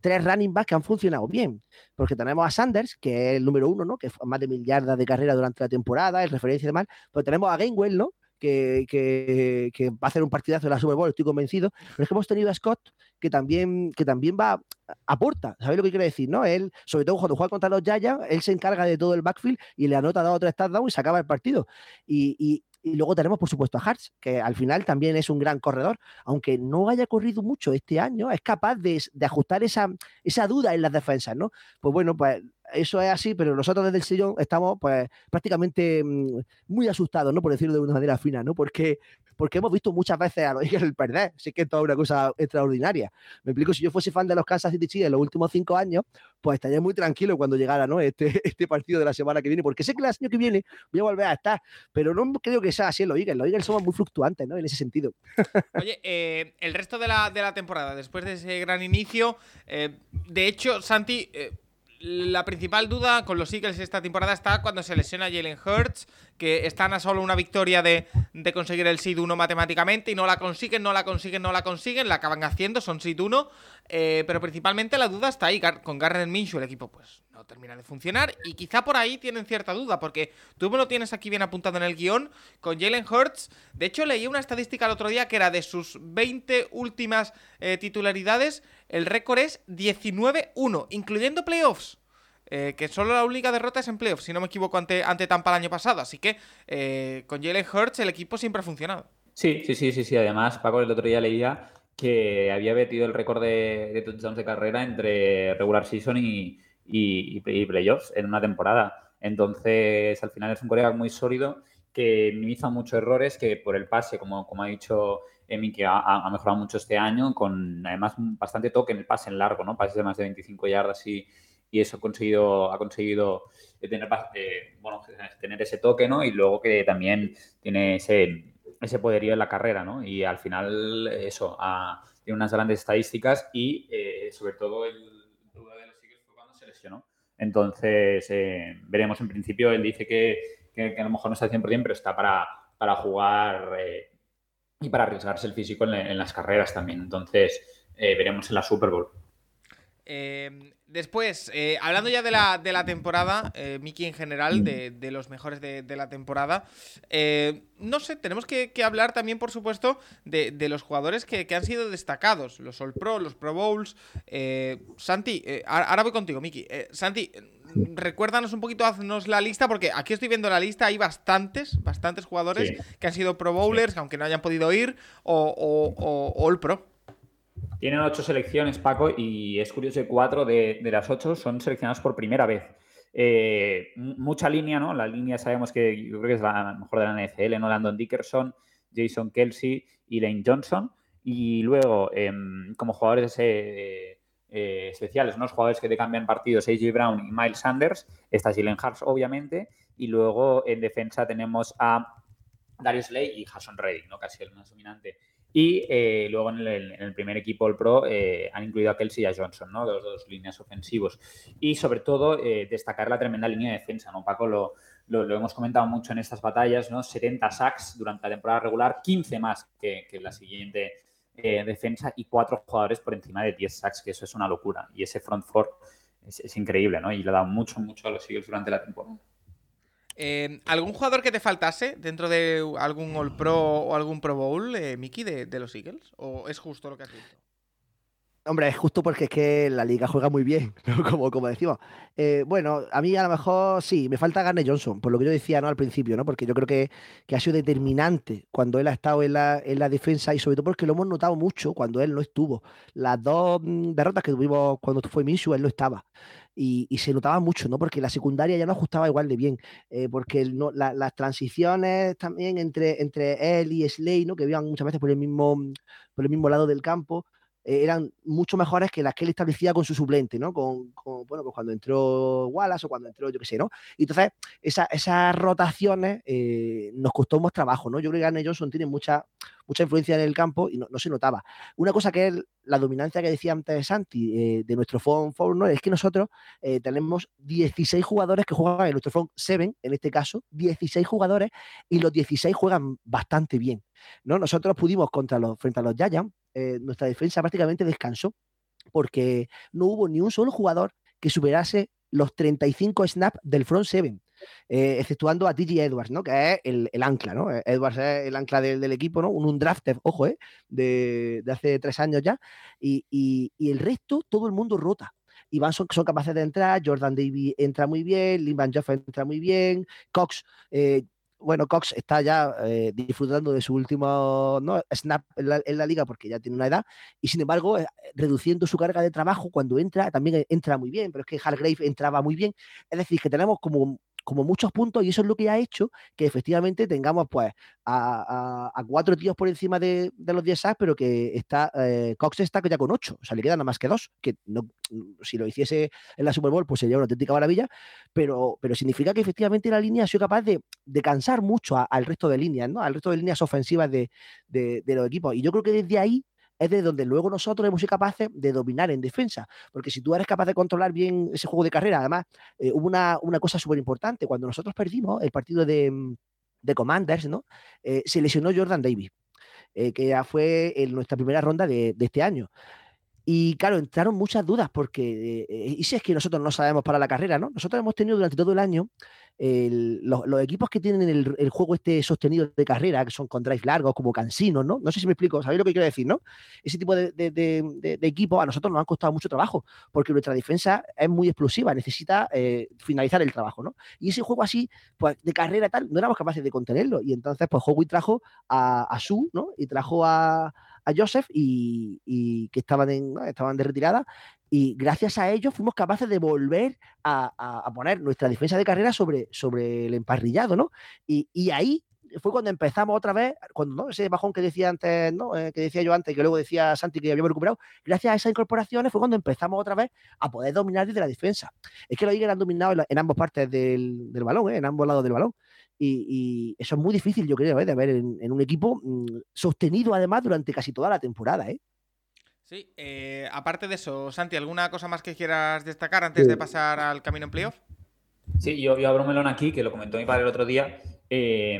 tres running backs que han funcionado bien. Porque tenemos a Sanders, que es el número uno, ¿no? Que fue más de mil yardas de carrera durante la temporada, es referencia y demás. Pero tenemos a Gainwell, ¿no? Que, va a hacer un partidazo en la Super Bowl, estoy convencido. Pero es que hemos tenido a Scott, que también, que también va, aporta, ¿sabéis lo que quiere decir? ¿no? Él, sobre todo cuando juega contra los Giants, él se encarga de todo el backfield y le anota dos o tres touchdowns y se acaba el partido. Y, luego tenemos, por supuesto, a Hartz, que al final también es un gran corredor, aunque no haya corrido mucho este año, es capaz de, ajustar esa, esa duda en las defensas, ¿no? Pues bueno, pues eso es así, pero nosotros desde el sillón estamos pues prácticamente mm, muy asustados, ¿no? Por decirlo de una manera fina, ¿no? Porque, porque hemos visto muchas veces a los Eagles perder, así que esto es una cosa extraordinaria. Me explico, si yo fuese fan de los Kansas City Chiefs en los últimos cinco años, pues estaría muy tranquilo cuando llegara, ¿no? Este, <laughs> este partido de la semana que viene, porque sé que el año que viene voy a volver a estar, pero no creo que sea así en los Eagles. Los Eagles somos muy fluctuantes, ¿no? En ese sentido. Oye, eh, el resto de la, de la temporada, después de ese gran inicio, eh, de hecho, Santi... Eh, la principal duda con los Eagles esta temporada está cuando se lesiona Jalen Hurts, que están a solo una victoria de, conseguir el seed 1 matemáticamente y no la consiguen, no la consiguen, no la consiguen, la acaban haciendo, son seed 1, eh, pero principalmente la duda está ahí, con Garrett Minshew el equipo pues no termina de funcionar y quizá por ahí tienen cierta duda, porque tú me lo tienes aquí bien apuntado en el guion, con Jalen Hurts, de hecho leí una estadística el otro día que era de sus 20 últimas eh, titularidades, el récord es 19-1, incluyendo playoffs. Eh, que solo la única derrota es en playoffs, si no me equivoco, ante, ante Tampa el año pasado. Así que eh, con Jalen Hurts el equipo siempre ha funcionado. Sí, sí, sí, sí, sí. Además, Paco el otro día leía que había metido el récord de, touchdowns de carrera entre regular season y, y, playoffs en una temporada. Entonces, al final es un colega muy sólido que minimiza muchos errores, que por el pase, como, como ha dicho Emi, que ha, mejorado mucho este año, con además bastante toque en el pase en largo, ¿no? Pases de más de 25 yardas y, y eso ha conseguido, ha conseguido tener, eh, bueno, tener ese toque, ¿no? Y luego que también tiene ese, ese poderío en la carrera, ¿no? Y al final eso, tiene unas grandes estadísticas y eh, sobre todo el duda de los Eagles fue cuando se lesionó. Entonces, eh, veremos en principio, él dice que, que, a lo mejor no está al 100%, pero está para, para jugar y para arriesgarse el físico en, las carreras también. Entonces, veremos en la Super Bowl. Eh, después, eh, hablando ya de la, de la temporada, eh, Miki en general, de, los mejores de, la temporada, eh, no sé, tenemos que, hablar también, por supuesto, de, los jugadores que, han sido destacados, los All Pro, los Pro Bowls. Santi, ahora voy contigo, Miki. Santi, recuérdanos un poquito, haznos la lista, porque aquí estoy viendo la lista, hay bastantes, bastantes jugadores que han sido Pro Bowlers, aunque no hayan podido ir, o, o All Pro. Tienen ocho selecciones, Paco, y es curioso que cuatro de, las ocho son seleccionadas por primera vez. Eh, mucha línea, ¿no? La línea sabemos que yo creo que es la mejor de la NFL, ¿no? Landon Dickerson, Jason Kelsey y Lane Johnson. Y luego, em, como jugadores eh, eh, especiales, unos jugadores que te cambian partidos, AJ Brown y Miles Sanders, está Jalen Hurts, obviamente. Y luego en defensa tenemos a Darius Lay y Jason Reddick, ¿no? Casi el más dominante. Y eh, luego en el, primer equipo el Pro eh, han incluido a Kelsey y a Johnson, ¿no? Dos, dos líneas ofensivos. Y sobre todo eh, destacar la tremenda línea de defensa, ¿no? Paco lo, lo, hemos comentado mucho en estas batallas, ¿no? 70 sacks durante la temporada regular, 15 más que, que la siguiente defensa y cuatro jugadores por encima de 10 sacks, que eso es una locura. Y ese front four es, es increíble, ¿no? Y le ha dado mucho, mucho a los Eagles durante la temporada. Eh, ¿Algún jugador que te faltase dentro de algún All Pro o algún Pro Bowl, eh, Mickey, de, los Eagles? ¿O es justo lo que has visto? Hombre, es justo porque es que la liga juega muy bien, <laughs> como, como decimos. Eh, bueno, a mí a lo mejor sí, me falta Garner Johnson, por lo que yo decía ¿no? al principio, ¿no? porque yo creo que, que ha sido determinante cuando él ha estado en la, en la, defensa y sobre todo porque lo hemos notado mucho cuando él no estuvo. Las dos mm, derrotas que tuvimos cuando fue Minshew, él no estaba. Y, se notaba mucho, ¿no? Porque la secundaria ya no ajustaba igual de bien, eh, porque las transiciones también entre, entre él y Slay, ¿no? Que iban muchas veces por el mismo, por el mismo lado del campo, eh, eran mucho mejores que las que él establecía con su suplente, ¿no? Con, bueno, pues cuando entró Wallace o cuando entró, yo qué sé, ¿no? Entonces, esa, esas rotaciones eh, nos costó más trabajo, ¿no? Yo creo que Arne Johnson tiene mucha, mucha influencia en el campo y no, se notaba. Una cosa que es la dominancia que decía antes Santi eh, de nuestro phone 4 ¿no? es que nosotros eh, tenemos 16 jugadores que juegan en nuestro phone 7, en este caso, 16 jugadores y los 16 juegan bastante bien. ¿no? Nosotros pudimos contra los, frente a los Giants, eh, nuestra defensa prácticamente descansó porque no hubo ni un solo jugador que superase los 35 snaps del front 7. Eh, exceptuando a TG Edwards, ¿no? Que es el, ancla, ¿no? Edwards es el ancla del, equipo, ¿no? Un, un draft, ojo, ¿eh? De, de, hace tres años ya. Y, y, el resto, todo el mundo rota. Y van, son, capaces de entrar, Jordan Davy entra muy bien, Lin Van Joff entra muy bien, Cox eh, bueno, Cox está ya eh, disfrutando de su último snap en la, en la, liga porque ya tiene una edad y sin embargo eh, reduciendo su carga de trabajo cuando entra también entra muy bien, pero es que Hargrave entraba muy bien. Es decir, que tenemos como como muchos puntos y eso es lo que ha hecho que efectivamente tengamos pues a, cuatro tíos por encima de, los 10 sacks, pero que está eh, Cox está ya con ocho, o sea, le quedan nada más que dos, que no, si lo hiciese en la Super Bowl pues sería una auténtica maravilla, pero, pero significa que efectivamente la línea ha sido capaz de, de cansar mucho al resto de líneas, ¿no? Al resto de líneas ofensivas de, de, de los equipos. Y yo creo que desde ahí es de donde luego nosotros hemos sido capaces de dominar en defensa. Porque si tú eres capaz de controlar bien ese juego de carrera, además, eh, hubo una, una cosa súper importante. Cuando nosotros perdimos el partido de, de Commanders, ¿no? Eh, se lesionó Jordan Davis, eh, que ya fue en nuestra primera ronda de, este año. Y claro, entraron muchas dudas porque, y si es que nosotros no sabemos para la carrera, ¿no? Nosotros hemos tenido durante todo el año los, equipos que tienen el, el, juego este sostenido de carrera, que son con drive largos, como Cansino, ¿no? No sé si me explico, ¿sabéis lo que quiero decir, no? Ese tipo de, de equipos a nosotros nos han costado mucho trabajo, porque nuestra defensa es muy explosiva, necesita eh, finalizar el trabajo, ¿no? Y ese juego así, pues de carrera tal, no éramos capaces de contenerlo. Y entonces, pues Howey trajo a, a Su, ¿no? Y trajo a, a Joseph y, que estaban, en, estaban de retirada y gracias a ellos fuimos capaces de volver a, poner nuestra defensa de carrera sobre, sobre el emparrillado, ¿no? Y, ahí fue cuando empezamos otra vez, cuando ¿no? ese bajón que decía antes, ¿no? Eh, que decía yo antes, que luego decía Santi que habíamos recuperado, gracias a esas incorporaciones fue cuando empezamos otra vez a poder dominar desde la defensa. Es que los Eagles han dominado en, en ambas partes del, del balón, ¿eh? en ambos lados del balón. Y, y, eso es muy difícil, yo creo, ¿eh? de ver en, en un equipo mmm, sostenido además durante casi toda la temporada. ¿eh? Sí, eh, aparte de eso, Santi, ¿alguna cosa más que quieras destacar antes de pasar al camino en playoff? Sí, yo, yo abro un melón aquí, que lo comentó mi padre el otro día. Eh,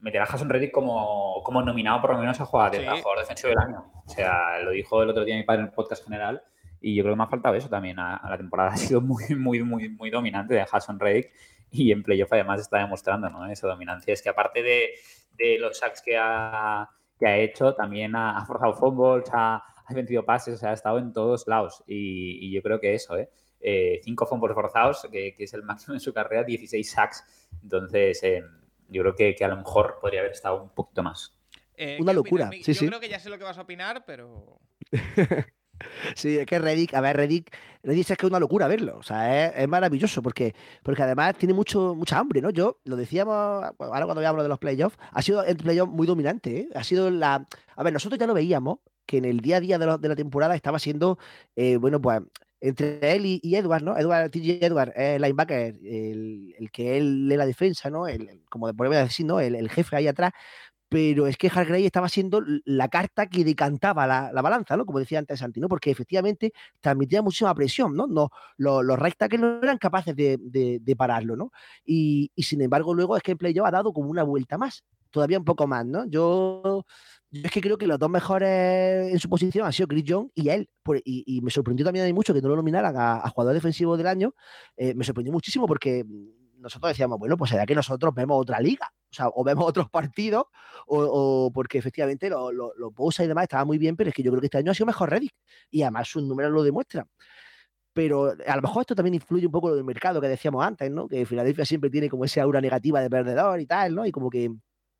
meter a Reddick como, como nominado por lo menos a jugador, sí. a jugador defensivo del año. O sea, lo dijo el otro día mi padre en el podcast general y yo creo que me ha faltado eso también. A, a la temporada <laughs> ha sido muy, muy, muy, muy dominante de Jason Reddick y en playoff además está demostrando ¿no? esa dominancia. Es que aparte de, de los sacks que ha, que ha hecho, también ha, ha forzado fumbles, ha, ha vendido pases, o sea, ha estado en todos lados. Y, y yo creo que eso, ¿eh? eh cinco fumbles forzados, que, que, es el máximo en su carrera, 16 sacks. Entonces, eh, yo creo que, que, a lo mejor podría haber estado un poquito más. Eh, Una locura. Sí, yo sí. creo que ya sé lo que vas a opinar, pero. <laughs> Sí, es que Reddick, a ver, Reddick, Reddick es que es una locura verlo, o sea, es, es, maravilloso porque, porque además tiene mucho, mucha hambre, ¿no? Yo lo decíamos, ahora cuando hablo de los playoffs, ha sido el playoff muy dominante, ¿eh? Ha sido la... A ver, nosotros ya lo veíamos, que en el día a día de, lo, de la temporada estaba siendo, eh, bueno, pues entre él y, y, Edward, ¿no? Edward, TJ Edward, el linebacker, el, que él lee la defensa, ¿no? El, como podemos decir, ¿no? El, el, jefe ahí atrás, pero es que Hargrave estaba siendo la carta que decantaba la, la, balanza, ¿no? Como decía antes Santi, ¿no? Porque efectivamente transmitía muchísima presión, ¿no? no los, los right tackles no eran capaces de, de, pararlo, ¿no? Y, y, sin embargo, luego es que el playoff ha dado como una vuelta más, todavía un poco más, ¿no? Yo, es que creo que los dos mejores en su posición han sido Chris Young y él, y, me sorprendió también mucho que no lo nominaran a, jugador defensivo del año, eh, me sorprendió muchísimo porque nosotros decíamos, bueno, pues será que nosotros vemos otra liga, O sea, o vemos otros partidos, o, porque efectivamente los lo, Bosa y demás estaban muy bien, pero es que yo creo que este año ha sido mejor Reddick. Y además sus números lo demuestran. Pero a lo mejor esto también influye un poco en el mercado que decíamos antes, ¿no? Que Filadelfia siempre tiene como esa aura negativa de perdedor y tal, ¿no? Y como que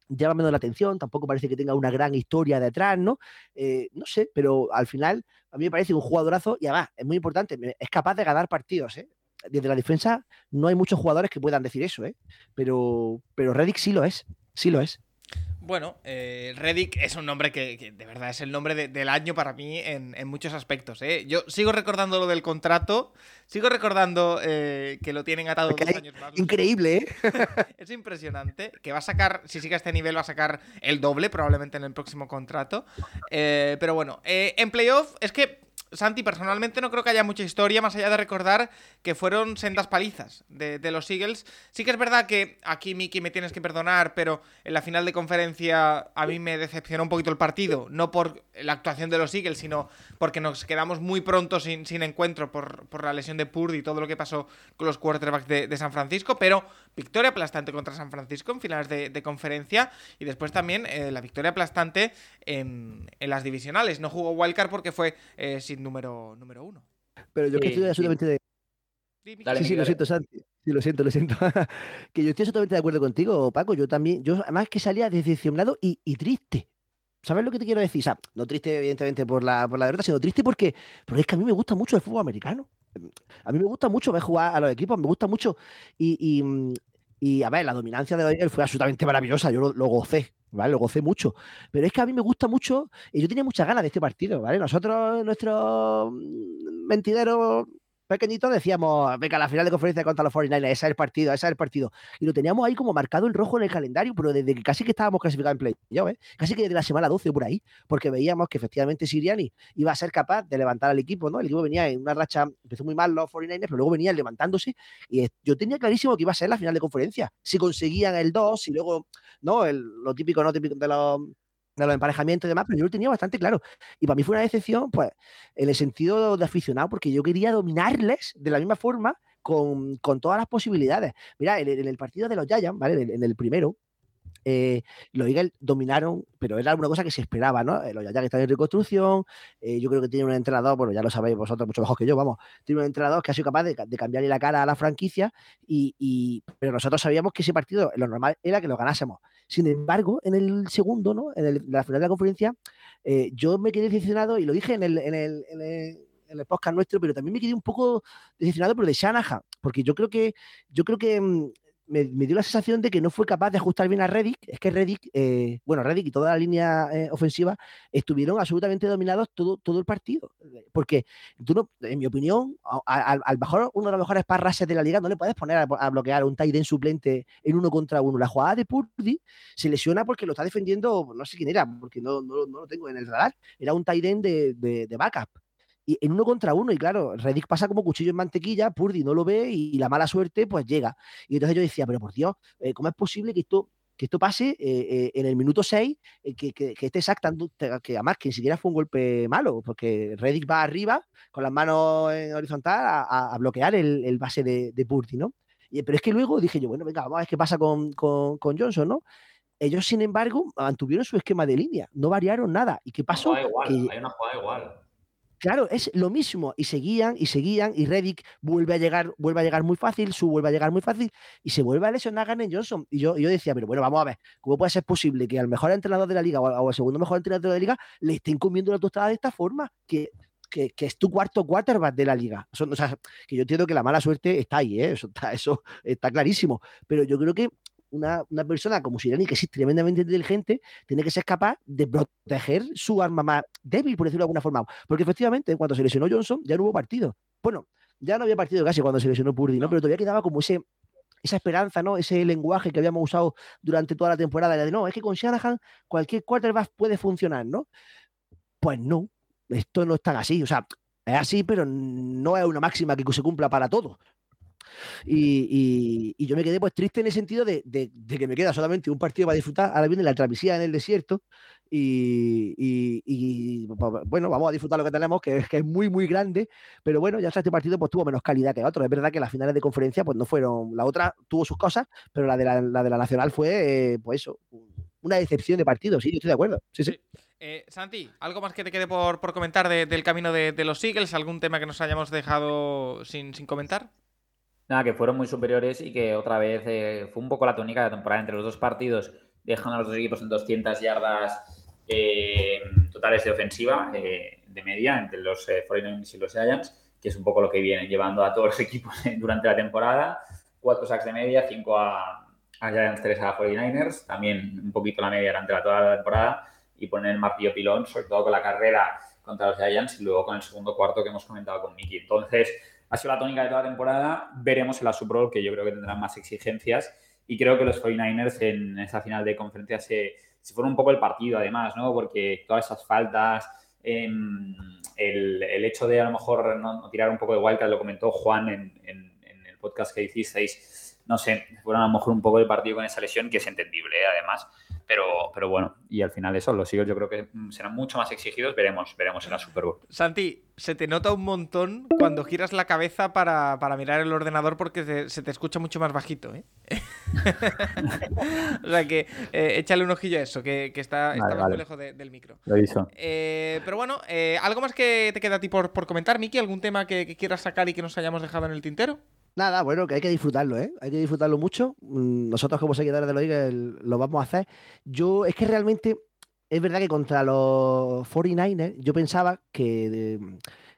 llama menos la atención, tampoco parece que tenga una gran historia detrás, ¿no? Eh, no sé, pero al final a mí me parece un jugadorazo y además es muy importante, es capaz de ganar partidos, ¿eh? Desde la defensa no hay muchos jugadores que puedan decir eso, ¿eh? Pero, pero Reddick sí lo es, sí lo es. Bueno, eh, Reddick es un nombre que, de verdad es el nombre del año para mí en, muchos aspectos. ¿eh? Yo sigo recordando lo del contrato, sigo recordando eh, que lo tienen atado dos años más. Increíble, ¿eh? <laughs> es impresionante. Que va a sacar, si sigue a este nivel, va a sacar el doble probablemente en el próximo contrato. Eh, pero bueno, en playoff es que Santi, personalmente no creo que haya mucha historia más allá de recordar que fueron sendas palizas de, los Eagles. Sí que es verdad que aquí, Miki, me tienes que perdonar, pero en la final de conferencia a mí me decepcionó un poquito el partido. No por la actuación de los Eagles, sino porque nos quedamos muy pronto sin, sin encuentro por, la lesión de Purdy y todo lo que pasó con los quarterbacks de, San Francisco. Pero victoria aplastante contra San Francisco en finales de, conferencia y después también eh, la victoria aplastante en, las divisionales. No jugó Wildcard porque fue eh, sin número, número uno. Pero yo que estoy absolutamente de. sí, sí, lo siento, Santi. Sí, lo siento, lo siento. <laughs> que yo estoy absolutamente de acuerdo contigo, Paco. Yo también, yo además que salía decepcionado y, triste. ¿Sabes lo que te quiero decir? O sea, no triste, evidentemente, por la, por la derrota, sino triste porque, porque es que a mí me gusta mucho el fútbol americano. A mí me gusta mucho ver jugar a los equipos, me gusta mucho. Y, y, a ver, la dominancia de hoy fue absolutamente maravillosa. Yo lo gocé. ¿vale? Lo gocé mucho. Pero es que a mí me gusta mucho y yo tenía muchas ganas de este partido, ¿vale? Nosotros, nuestro mm, mentidero pequeñito decíamos, venga, la final de conferencia contra los 49ers, ese es el partido, ese es el partido. Y lo teníamos ahí como marcado en rojo en el calendario, pero desde que casi que estábamos clasificados en play, ¿eh? casi que desde la semana 12 por ahí, porque veíamos que efectivamente Siriani iba a ser capaz de levantar al equipo, ¿no? El equipo venía en una racha, empezó muy mal los 49ers, pero luego venía levantándose y yo tenía clarísimo que iba a ser la final de conferencia. Si conseguían el 2 y luego, ¿no? El, lo típico, ¿no? Típico de los de los emparejamientos y demás, pero yo lo tenía bastante claro. Y para mí fue una decepción, pues, en el sentido de aficionado, porque yo quería dominarles de la misma forma con, todas las posibilidades. Mira, en, el partido de los Giants, ¿vale? En, el primero, eh, los Eagles dominaron, pero era una cosa que se esperaba, ¿no? Eh, los Giants están en reconstrucción, eh, yo creo que tiene un entrenador, bueno, ya lo sabéis vosotros mucho mejor que yo, vamos, tiene un entrenador que ha sido capaz de, cambiarle la cara a la franquicia, y, pero nosotros sabíamos que ese partido, lo normal era que lo ganásemos. Sin embargo, en el segundo, ¿no? En, la final de la conferencia, eh, yo me quedé decepcionado y lo dije en el, en el, en el, podcast nuestro, pero también me quedé un poco decepcionado por de Shanahan, porque yo creo que, yo creo que me, dio la sensación de que no fue capaz de ajustar bien a Reddick. Es que Reddick, eh, bueno, Reddick y toda la línea eh, ofensiva estuvieron absolutamente dominados todo, todo el partido. Porque tú no, en mi opinión, al mejor, uno de los mejores parrases de la liga, no le puedes poner a, bloquear a un tight suplente en uno contra uno. La jugada de Purdy se lesiona porque lo está defendiendo, no sé quién era, porque no, no, lo tengo en el radar. Era un tight de, de, de backup y en uno contra uno. Y claro, Reddick pasa como cuchillo en mantequilla, Purdy no lo ve y, la mala suerte pues llega. Y entonces yo decía, pero por Dios, eh, ¿cómo es posible que esto, que esto pase eh, eh, en el minuto 6, que, que, que, esté exactando, que además que ni siquiera fue un golpe malo, porque Reddick va arriba con las manos en horizontal a, bloquear el, base de, de, Purdy, ¿no? Y, pero es que luego dije yo, bueno, venga, vamos a ver qué pasa con, con, con Johnson, ¿no? Ellos, sin embargo, mantuvieron su esquema de línea, no variaron nada. ¿Y qué pasó? Igual, hay una jugada igual. Claro, es lo mismo. Y seguían y seguían. Y Reddick vuelve a llegar, vuelve a llegar muy fácil, su vuelve a llegar muy fácil. Y se vuelve a lesionar Garner Johnson. Y yo, yo decía, pero bueno, vamos a ver, ¿cómo puede ser posible que al mejor entrenador de la liga o al segundo mejor entrenador de la liga le estén comiendo la tostada de esta forma? Que, que, es tu cuarto quarterback de la liga. o sea, que yo entiendo que la mala suerte está ahí, ¿eh? eso, está, eso está clarísimo. Pero yo creo que una, persona como Siriani, que es tremendamente inteligente, tiene que ser capaz de proteger su arma más débil, por decirlo de alguna forma. Porque efectivamente, cuando se lesionó Johnson, ya no hubo partido. Bueno, ya no había partido casi cuando se lesionó Purdy, ¿no? Pero todavía quedaba como ese, esa esperanza, ¿no? Ese lenguaje que habíamos usado durante toda la temporada de no, es que con Shanahan cualquier quarterback puede funcionar, ¿no? Pues no, esto no es tan así. O sea, es así, pero no es una máxima que se cumpla para todos. Y, y, yo me quedé pues triste en el sentido de, de, que me queda solamente un partido para disfrutar. Ahora viene la travesía en el desierto. Y, y, bueno, vamos a disfrutar lo que tenemos, que, que, es muy, muy grande. Pero bueno, ya este partido pues tuvo menos calidad que otro. Es verdad que las finales de conferencia pues no fueron. La otra tuvo sus cosas, pero la de la, la de la Nacional fue, eh, pues eso, una decepción de partido. Sí, yo estoy de acuerdo. Sí, sí. Eh, Santi, ¿algo más que te quede por, por comentar del camino de, de, los Eagles? ¿Algún tema que nos hayamos dejado sin, sin comentar? Nada, que fueron muy superiores y que otra vez eh, fue un poco la tónica de la temporada entre los dos partidos, dejando a los dos equipos en 200 yardas eh, totales de ofensiva eh, de media entre los 49ers y los Giants, que es un poco lo que vienen llevando a todos los <laughs> equipos durante la temporada. Cuatro sacks de media, cinco a, a Giants, tres a 49ers, también un poquito la media durante toda la temporada y poner el martillo pilón, sobre todo con la carrera contra los Giants y luego con el segundo cuarto que hemos comentado con Mickey. Entonces, ha sido la tónica de toda la temporada. Veremos en la Super que yo creo que tendrán más exigencias. Y creo que los 49ers en esa final de conferencia se, se fueron un poco el partido, además, ¿no? Porque todas esas faltas, em, el, el, hecho de a lo mejor no, tirar un poco de wildcard, lo comentó Juan en, en, el podcast que hicisteis. No sé, fueron a lo mejor un poco el partido con esa lesión, que es entendible, ¿eh? además. Pero, pero bueno, y al final eso, los Eagles yo creo que serán mucho más exigidos, veremos, veremos en la Super Bowl. Santi, se te nota un montón cuando giras la cabeza para, para mirar el ordenador porque se te escucha mucho más bajito, ¿eh? <laughs> o sea que eh, échale un ojillo a eso, que, que está, vale, está vale. muy lejos de, del micro. Lo hizo. Eh, pero bueno, eh, ¿algo más que te queda a ti por, por comentar, Miki? ¿Algún tema que, que quieras sacar y que nos hayamos dejado en el tintero? Nada, bueno, que hay que disfrutarlo, ¿eh? Hay que disfrutarlo mucho. Mm, nosotros como seguidores de los Eagles lo vamos a hacer. Yo, es que realmente, es verdad que contra los 49ers, yo pensaba que...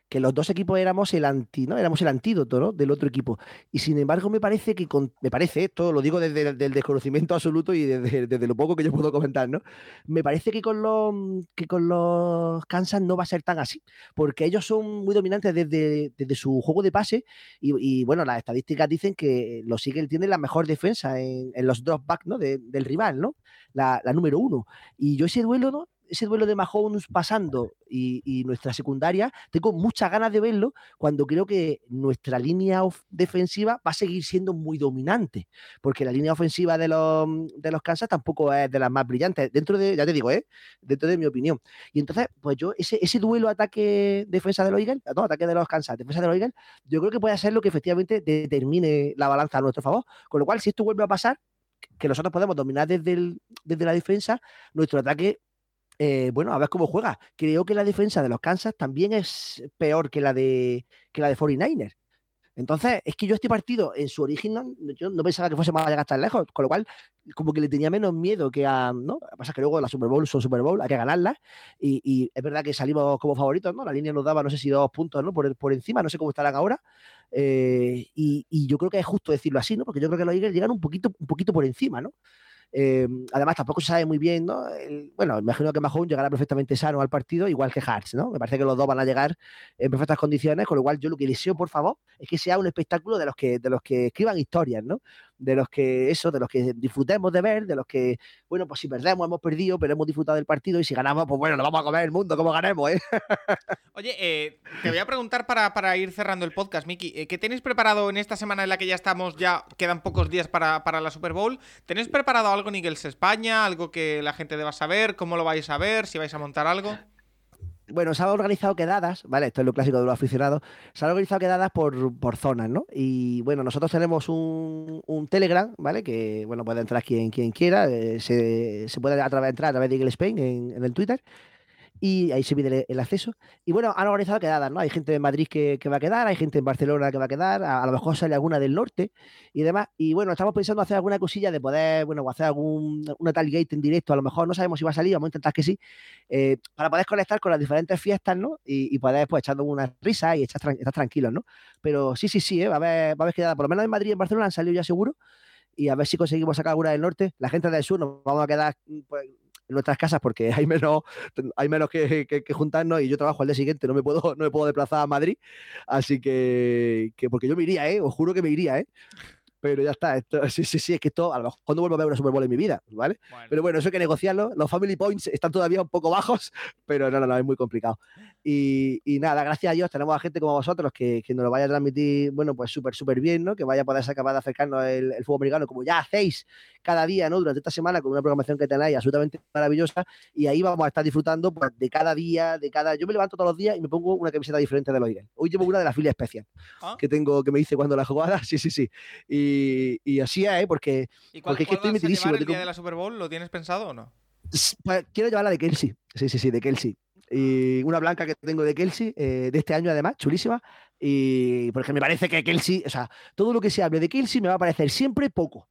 que los dos equipos éramos el anti, ¿no? Éramos el antídoto, ¿no? Del otro equipo. Y sin embargo, me parece que con, me parece, esto lo digo desde el desconocimiento absoluto y desde, <laughs> desde, lo poco que yo puedo comentar, ¿no? Me parece que con los que con los Kansas no va a ser tan así, porque ellos son muy dominantes desde, desde su juego de pase y, y, bueno, las estadísticas dicen que los Eagles tienen la mejor defensa en, en los dropbacks, ¿no? De, del rival, ¿no? La, la número uno. Y yo ese duelo, ¿no? Ese duelo de Mahomes pasando y, nuestra secundaria, tengo muchas ganas de verlo cuando creo que nuestra línea defensiva va a seguir siendo muy dominante, porque la línea ofensiva de los, de los Kansas tampoco es de las más brillantes, dentro de, ya te digo, ¿eh? dentro de mi opinión. Y entonces, pues yo, ese, ese duelo ataque-defensa de los Eagles, no, ataque de los Kansas, defensa de los Eagles, yo creo que puede ser lo que efectivamente determine la balanza a nuestro favor. Con lo cual, si esto vuelve a pasar, que nosotros podemos dominar desde, el, desde la defensa, nuestro ataque eh, bueno, a ver cómo juega. Creo que la defensa de los Kansas también es peor que la de, que la de 49ers. Entonces, es que yo este partido, en su origen, no, yo no pensaba que fuese más llegar tan lejos, con lo cual, como que le tenía menos miedo que a, ¿no? Pasa que luego la Super Bowl son Super Bowl, hay que ganarlas, y, es verdad que salimos como favoritos, ¿no? La línea nos daba, no sé si dos puntos, ¿no? Por, por encima, no sé cómo estarán ahora, eh, y, y, yo creo que es justo decirlo así, ¿no? Porque yo creo que los Eagles llegan un poquito, un poquito por encima, ¿no? Eh, además, tampoco se sabe muy bien, ¿no? Bueno, imagino que Mahomes llegará perfectamente sano al partido, igual que Hartz, ¿no? Me parece que los dos van a llegar en perfectas condiciones, con lo cual yo lo que deseo, por favor, es que sea un espectáculo de los que, de los que escriban historias, ¿no? De los que, eso, de los que disfrutemos de ver, de los que, bueno, pues si perdemos, hemos perdido, pero hemos disfrutado del partido y si ganamos, pues bueno, nos vamos a comer el mundo como ganemos, ¿eh? <laughs> Oye, eh, te voy a preguntar para, para, ir cerrando el podcast, Miki, eh, ¿qué tenéis preparado en esta semana en la que ya estamos, ya quedan pocos días para, para la Super Bowl? ¿Tenéis preparado algo en España? ¿Algo que la gente deba saber? ¿Cómo lo vais a ver? ¿Si vais a montar algo? Bueno, se han organizado quedadas, ¿vale? Esto es lo clásico de los aficionados. Se han organizado quedadas por, por zonas, ¿no? Y bueno, nosotros tenemos un, un Telegram, ¿vale? Que, bueno, puede entrar quien, quien quiera. Eh, se, se, puede a través, entrar a través de Eagle Spain en, en el Twitter y ahí se pide el, acceso. Y bueno, han organizado quedadas, ¿no? Hay gente de Madrid que, que, va a quedar, hay gente en Barcelona que va a quedar, a, lo mejor sale alguna del norte y demás. Y bueno, estamos pensando hacer alguna cosilla de poder, bueno, hacer algún, una tal gate en directo, a lo mejor no sabemos si va a salir, vamos a intentar que sí, eh, para poder conectar con las diferentes fiestas, ¿no? Y, poder, pues, echando una risa y estar, estar tranquilos, ¿no? Pero sí, sí, sí, ¿eh? va, a haber, va a haber quedada, por lo menos en Madrid y en Barcelona han salido ya seguro. Y a ver si conseguimos sacar alguna del norte. La gente del sur nos vamos a quedar pues, en nuestras casas porque <laughs> hay menos, hay menos que, que, que, juntarnos y yo trabajo al día siguiente, no me puedo, <laughs> no me puedo desplazar a Madrid, así que, que porque yo me iría, ¿eh? os juro que me iría, ¿eh? Pero ya está. Esto, <laughs> sí, sí, sí, es que esto, a lo mejor no vuelvo a ver una Super Bowl en mi vida, ¿vale? Pero bueno, eso hay que negociarlo. Los family points están todavía un poco bajos, <laughs> pero no, no, no, es muy complicado. Y, y nada, gracias a Dios tenemos a gente como vosotros que, que nos lo vaya a transmitir, bueno, pues súper, súper bien, ¿no? Que vaya a poder ser capaz de acercarnos el, el fútbol americano, como ya hacéis cada día, ¿no? Durante esta semana con una programación que tenéis absolutamente maravillosa y ahí vamos a estar disfrutando pues, de cada día, de cada... Yo me levanto todos los días y me pongo una camiseta diferente de los Eagles. Hoy llevo una de la filia especial ¿Ah? que tengo, que me hice cuando la jugada, <laughs> sí, sí, sí. Y, y así es, ¿eh? Porque, ¿Y cuál, porque es que estoy metidísimo. el tengo- día de la Super Bowl? ¿Lo tienes pensado o no? Pues, quiero llevarla de Kelsey. Sí, sí, sí, de Kelsey. Y una blanca que tengo de Kelsey, eh, de este año además, chulísima. Y porque me parece que Kelsey, o sea, todo lo que se hable de Kelsey me va a parecer siempre poco.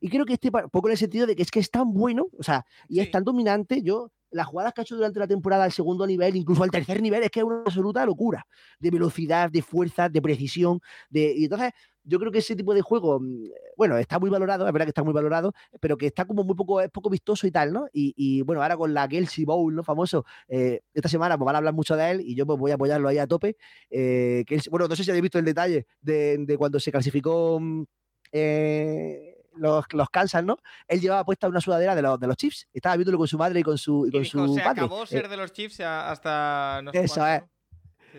Y creo que este poco en el sentido de que es que es tan bueno, o sea, y Sí. es tan dominante. Yo, las jugadas que ha hecho durante la temporada al segundo nivel, incluso al tercer nivel, es que es una absoluta locura. De velocidad, de fuerza, de precisión. De... Y entonces, yo creo que ese tipo de juego, mm, bueno, está muy valorado, es verdad que está muy valorado, pero que está como muy poco, es poco vistoso y tal, ¿no? Y, y, bueno, ahora con la Kelsey Bowl, ¿no? Famoso, eh, esta semana pues van a hablar mucho de él y yo pues voy a apoyarlo ahí a tope. Eh, Kelsey- bueno, no sé si habéis visto el detalle de, de cuando se clasificó mm, eh, los, los Kansas, ¿no? Él llevaba puesta una sudadera de los, de los Chiefs, estaba viéndolo con su madre y con su, y Y con dijo, su se padre. acabó Eh, ser de los Chiefs a- hasta no sé Eso es. ¿no?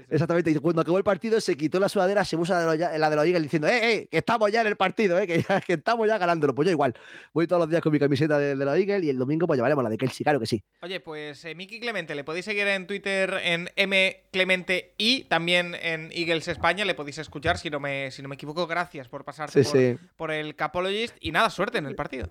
Exactamente, y cuando acabó el partido se quitó la sudadera, se puso la de los, la de los Eagles diciendo, eh, eh, que estamos ya en el partido, eh, que, ya- que estamos ya ganándolo. Pues yo igual, voy todos los días con mi camiseta de, de los Eagles y el domingo pues llevaremos la de Kelsey, claro que sí. Oye, pues eh, Miki Clemente, le podéis seguir en Twitter en mclemente y también en Eagles España, le podéis escuchar si no me, si no me equivoco. Gracias por pasarte Sí, por, sí. por el Capologist y nada, suerte en el partido.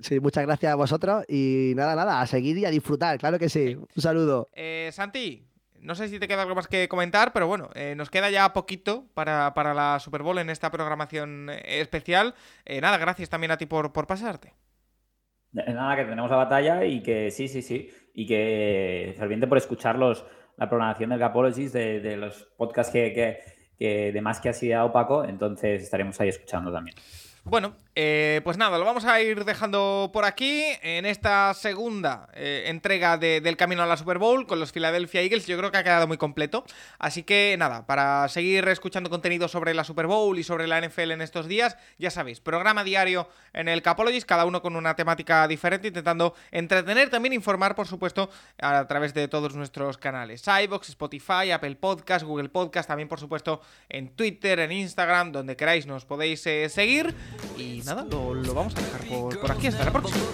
Sí, muchas gracias a vosotros y nada, nada, a seguir y a disfrutar, claro que sí. Un saludo. Eh, Santi, no sé si te queda algo más que comentar, pero bueno, eh, nos queda ya poquito para, para la Super Bowl en esta programación eh, especial. Eh, nada, gracias también a ti por, por pasarte. Nada, que tenemos la batalla y que sí, sí, sí. Y que ferviente por escuchar los, la programación del Capologist, de, de los podcasts que, que, que de más que ha sido Paco. Entonces estaremos ahí escuchando también. Bueno, eh, pues nada, lo vamos a ir dejando por aquí en esta segunda eh, entrega de- del camino a la Super Bowl con los Philadelphia Eagles. Yo creo que ha quedado muy completo. Así que nada, para seguir escuchando contenido sobre la Super Bowl y sobre la NFL en estos días, ya sabéis, programa diario en el Capologist, cada uno con una temática diferente, intentando entretener, también informar, por supuesto, a través de todos nuestros canales. iVoox, Spotify, Apple Podcast, Google Podcast, también, por supuesto, en Twitter, en Instagram, donde queráis nos podéis eh, seguir nada, lo, vamos a dejar por, aquí. Hasta la próxima.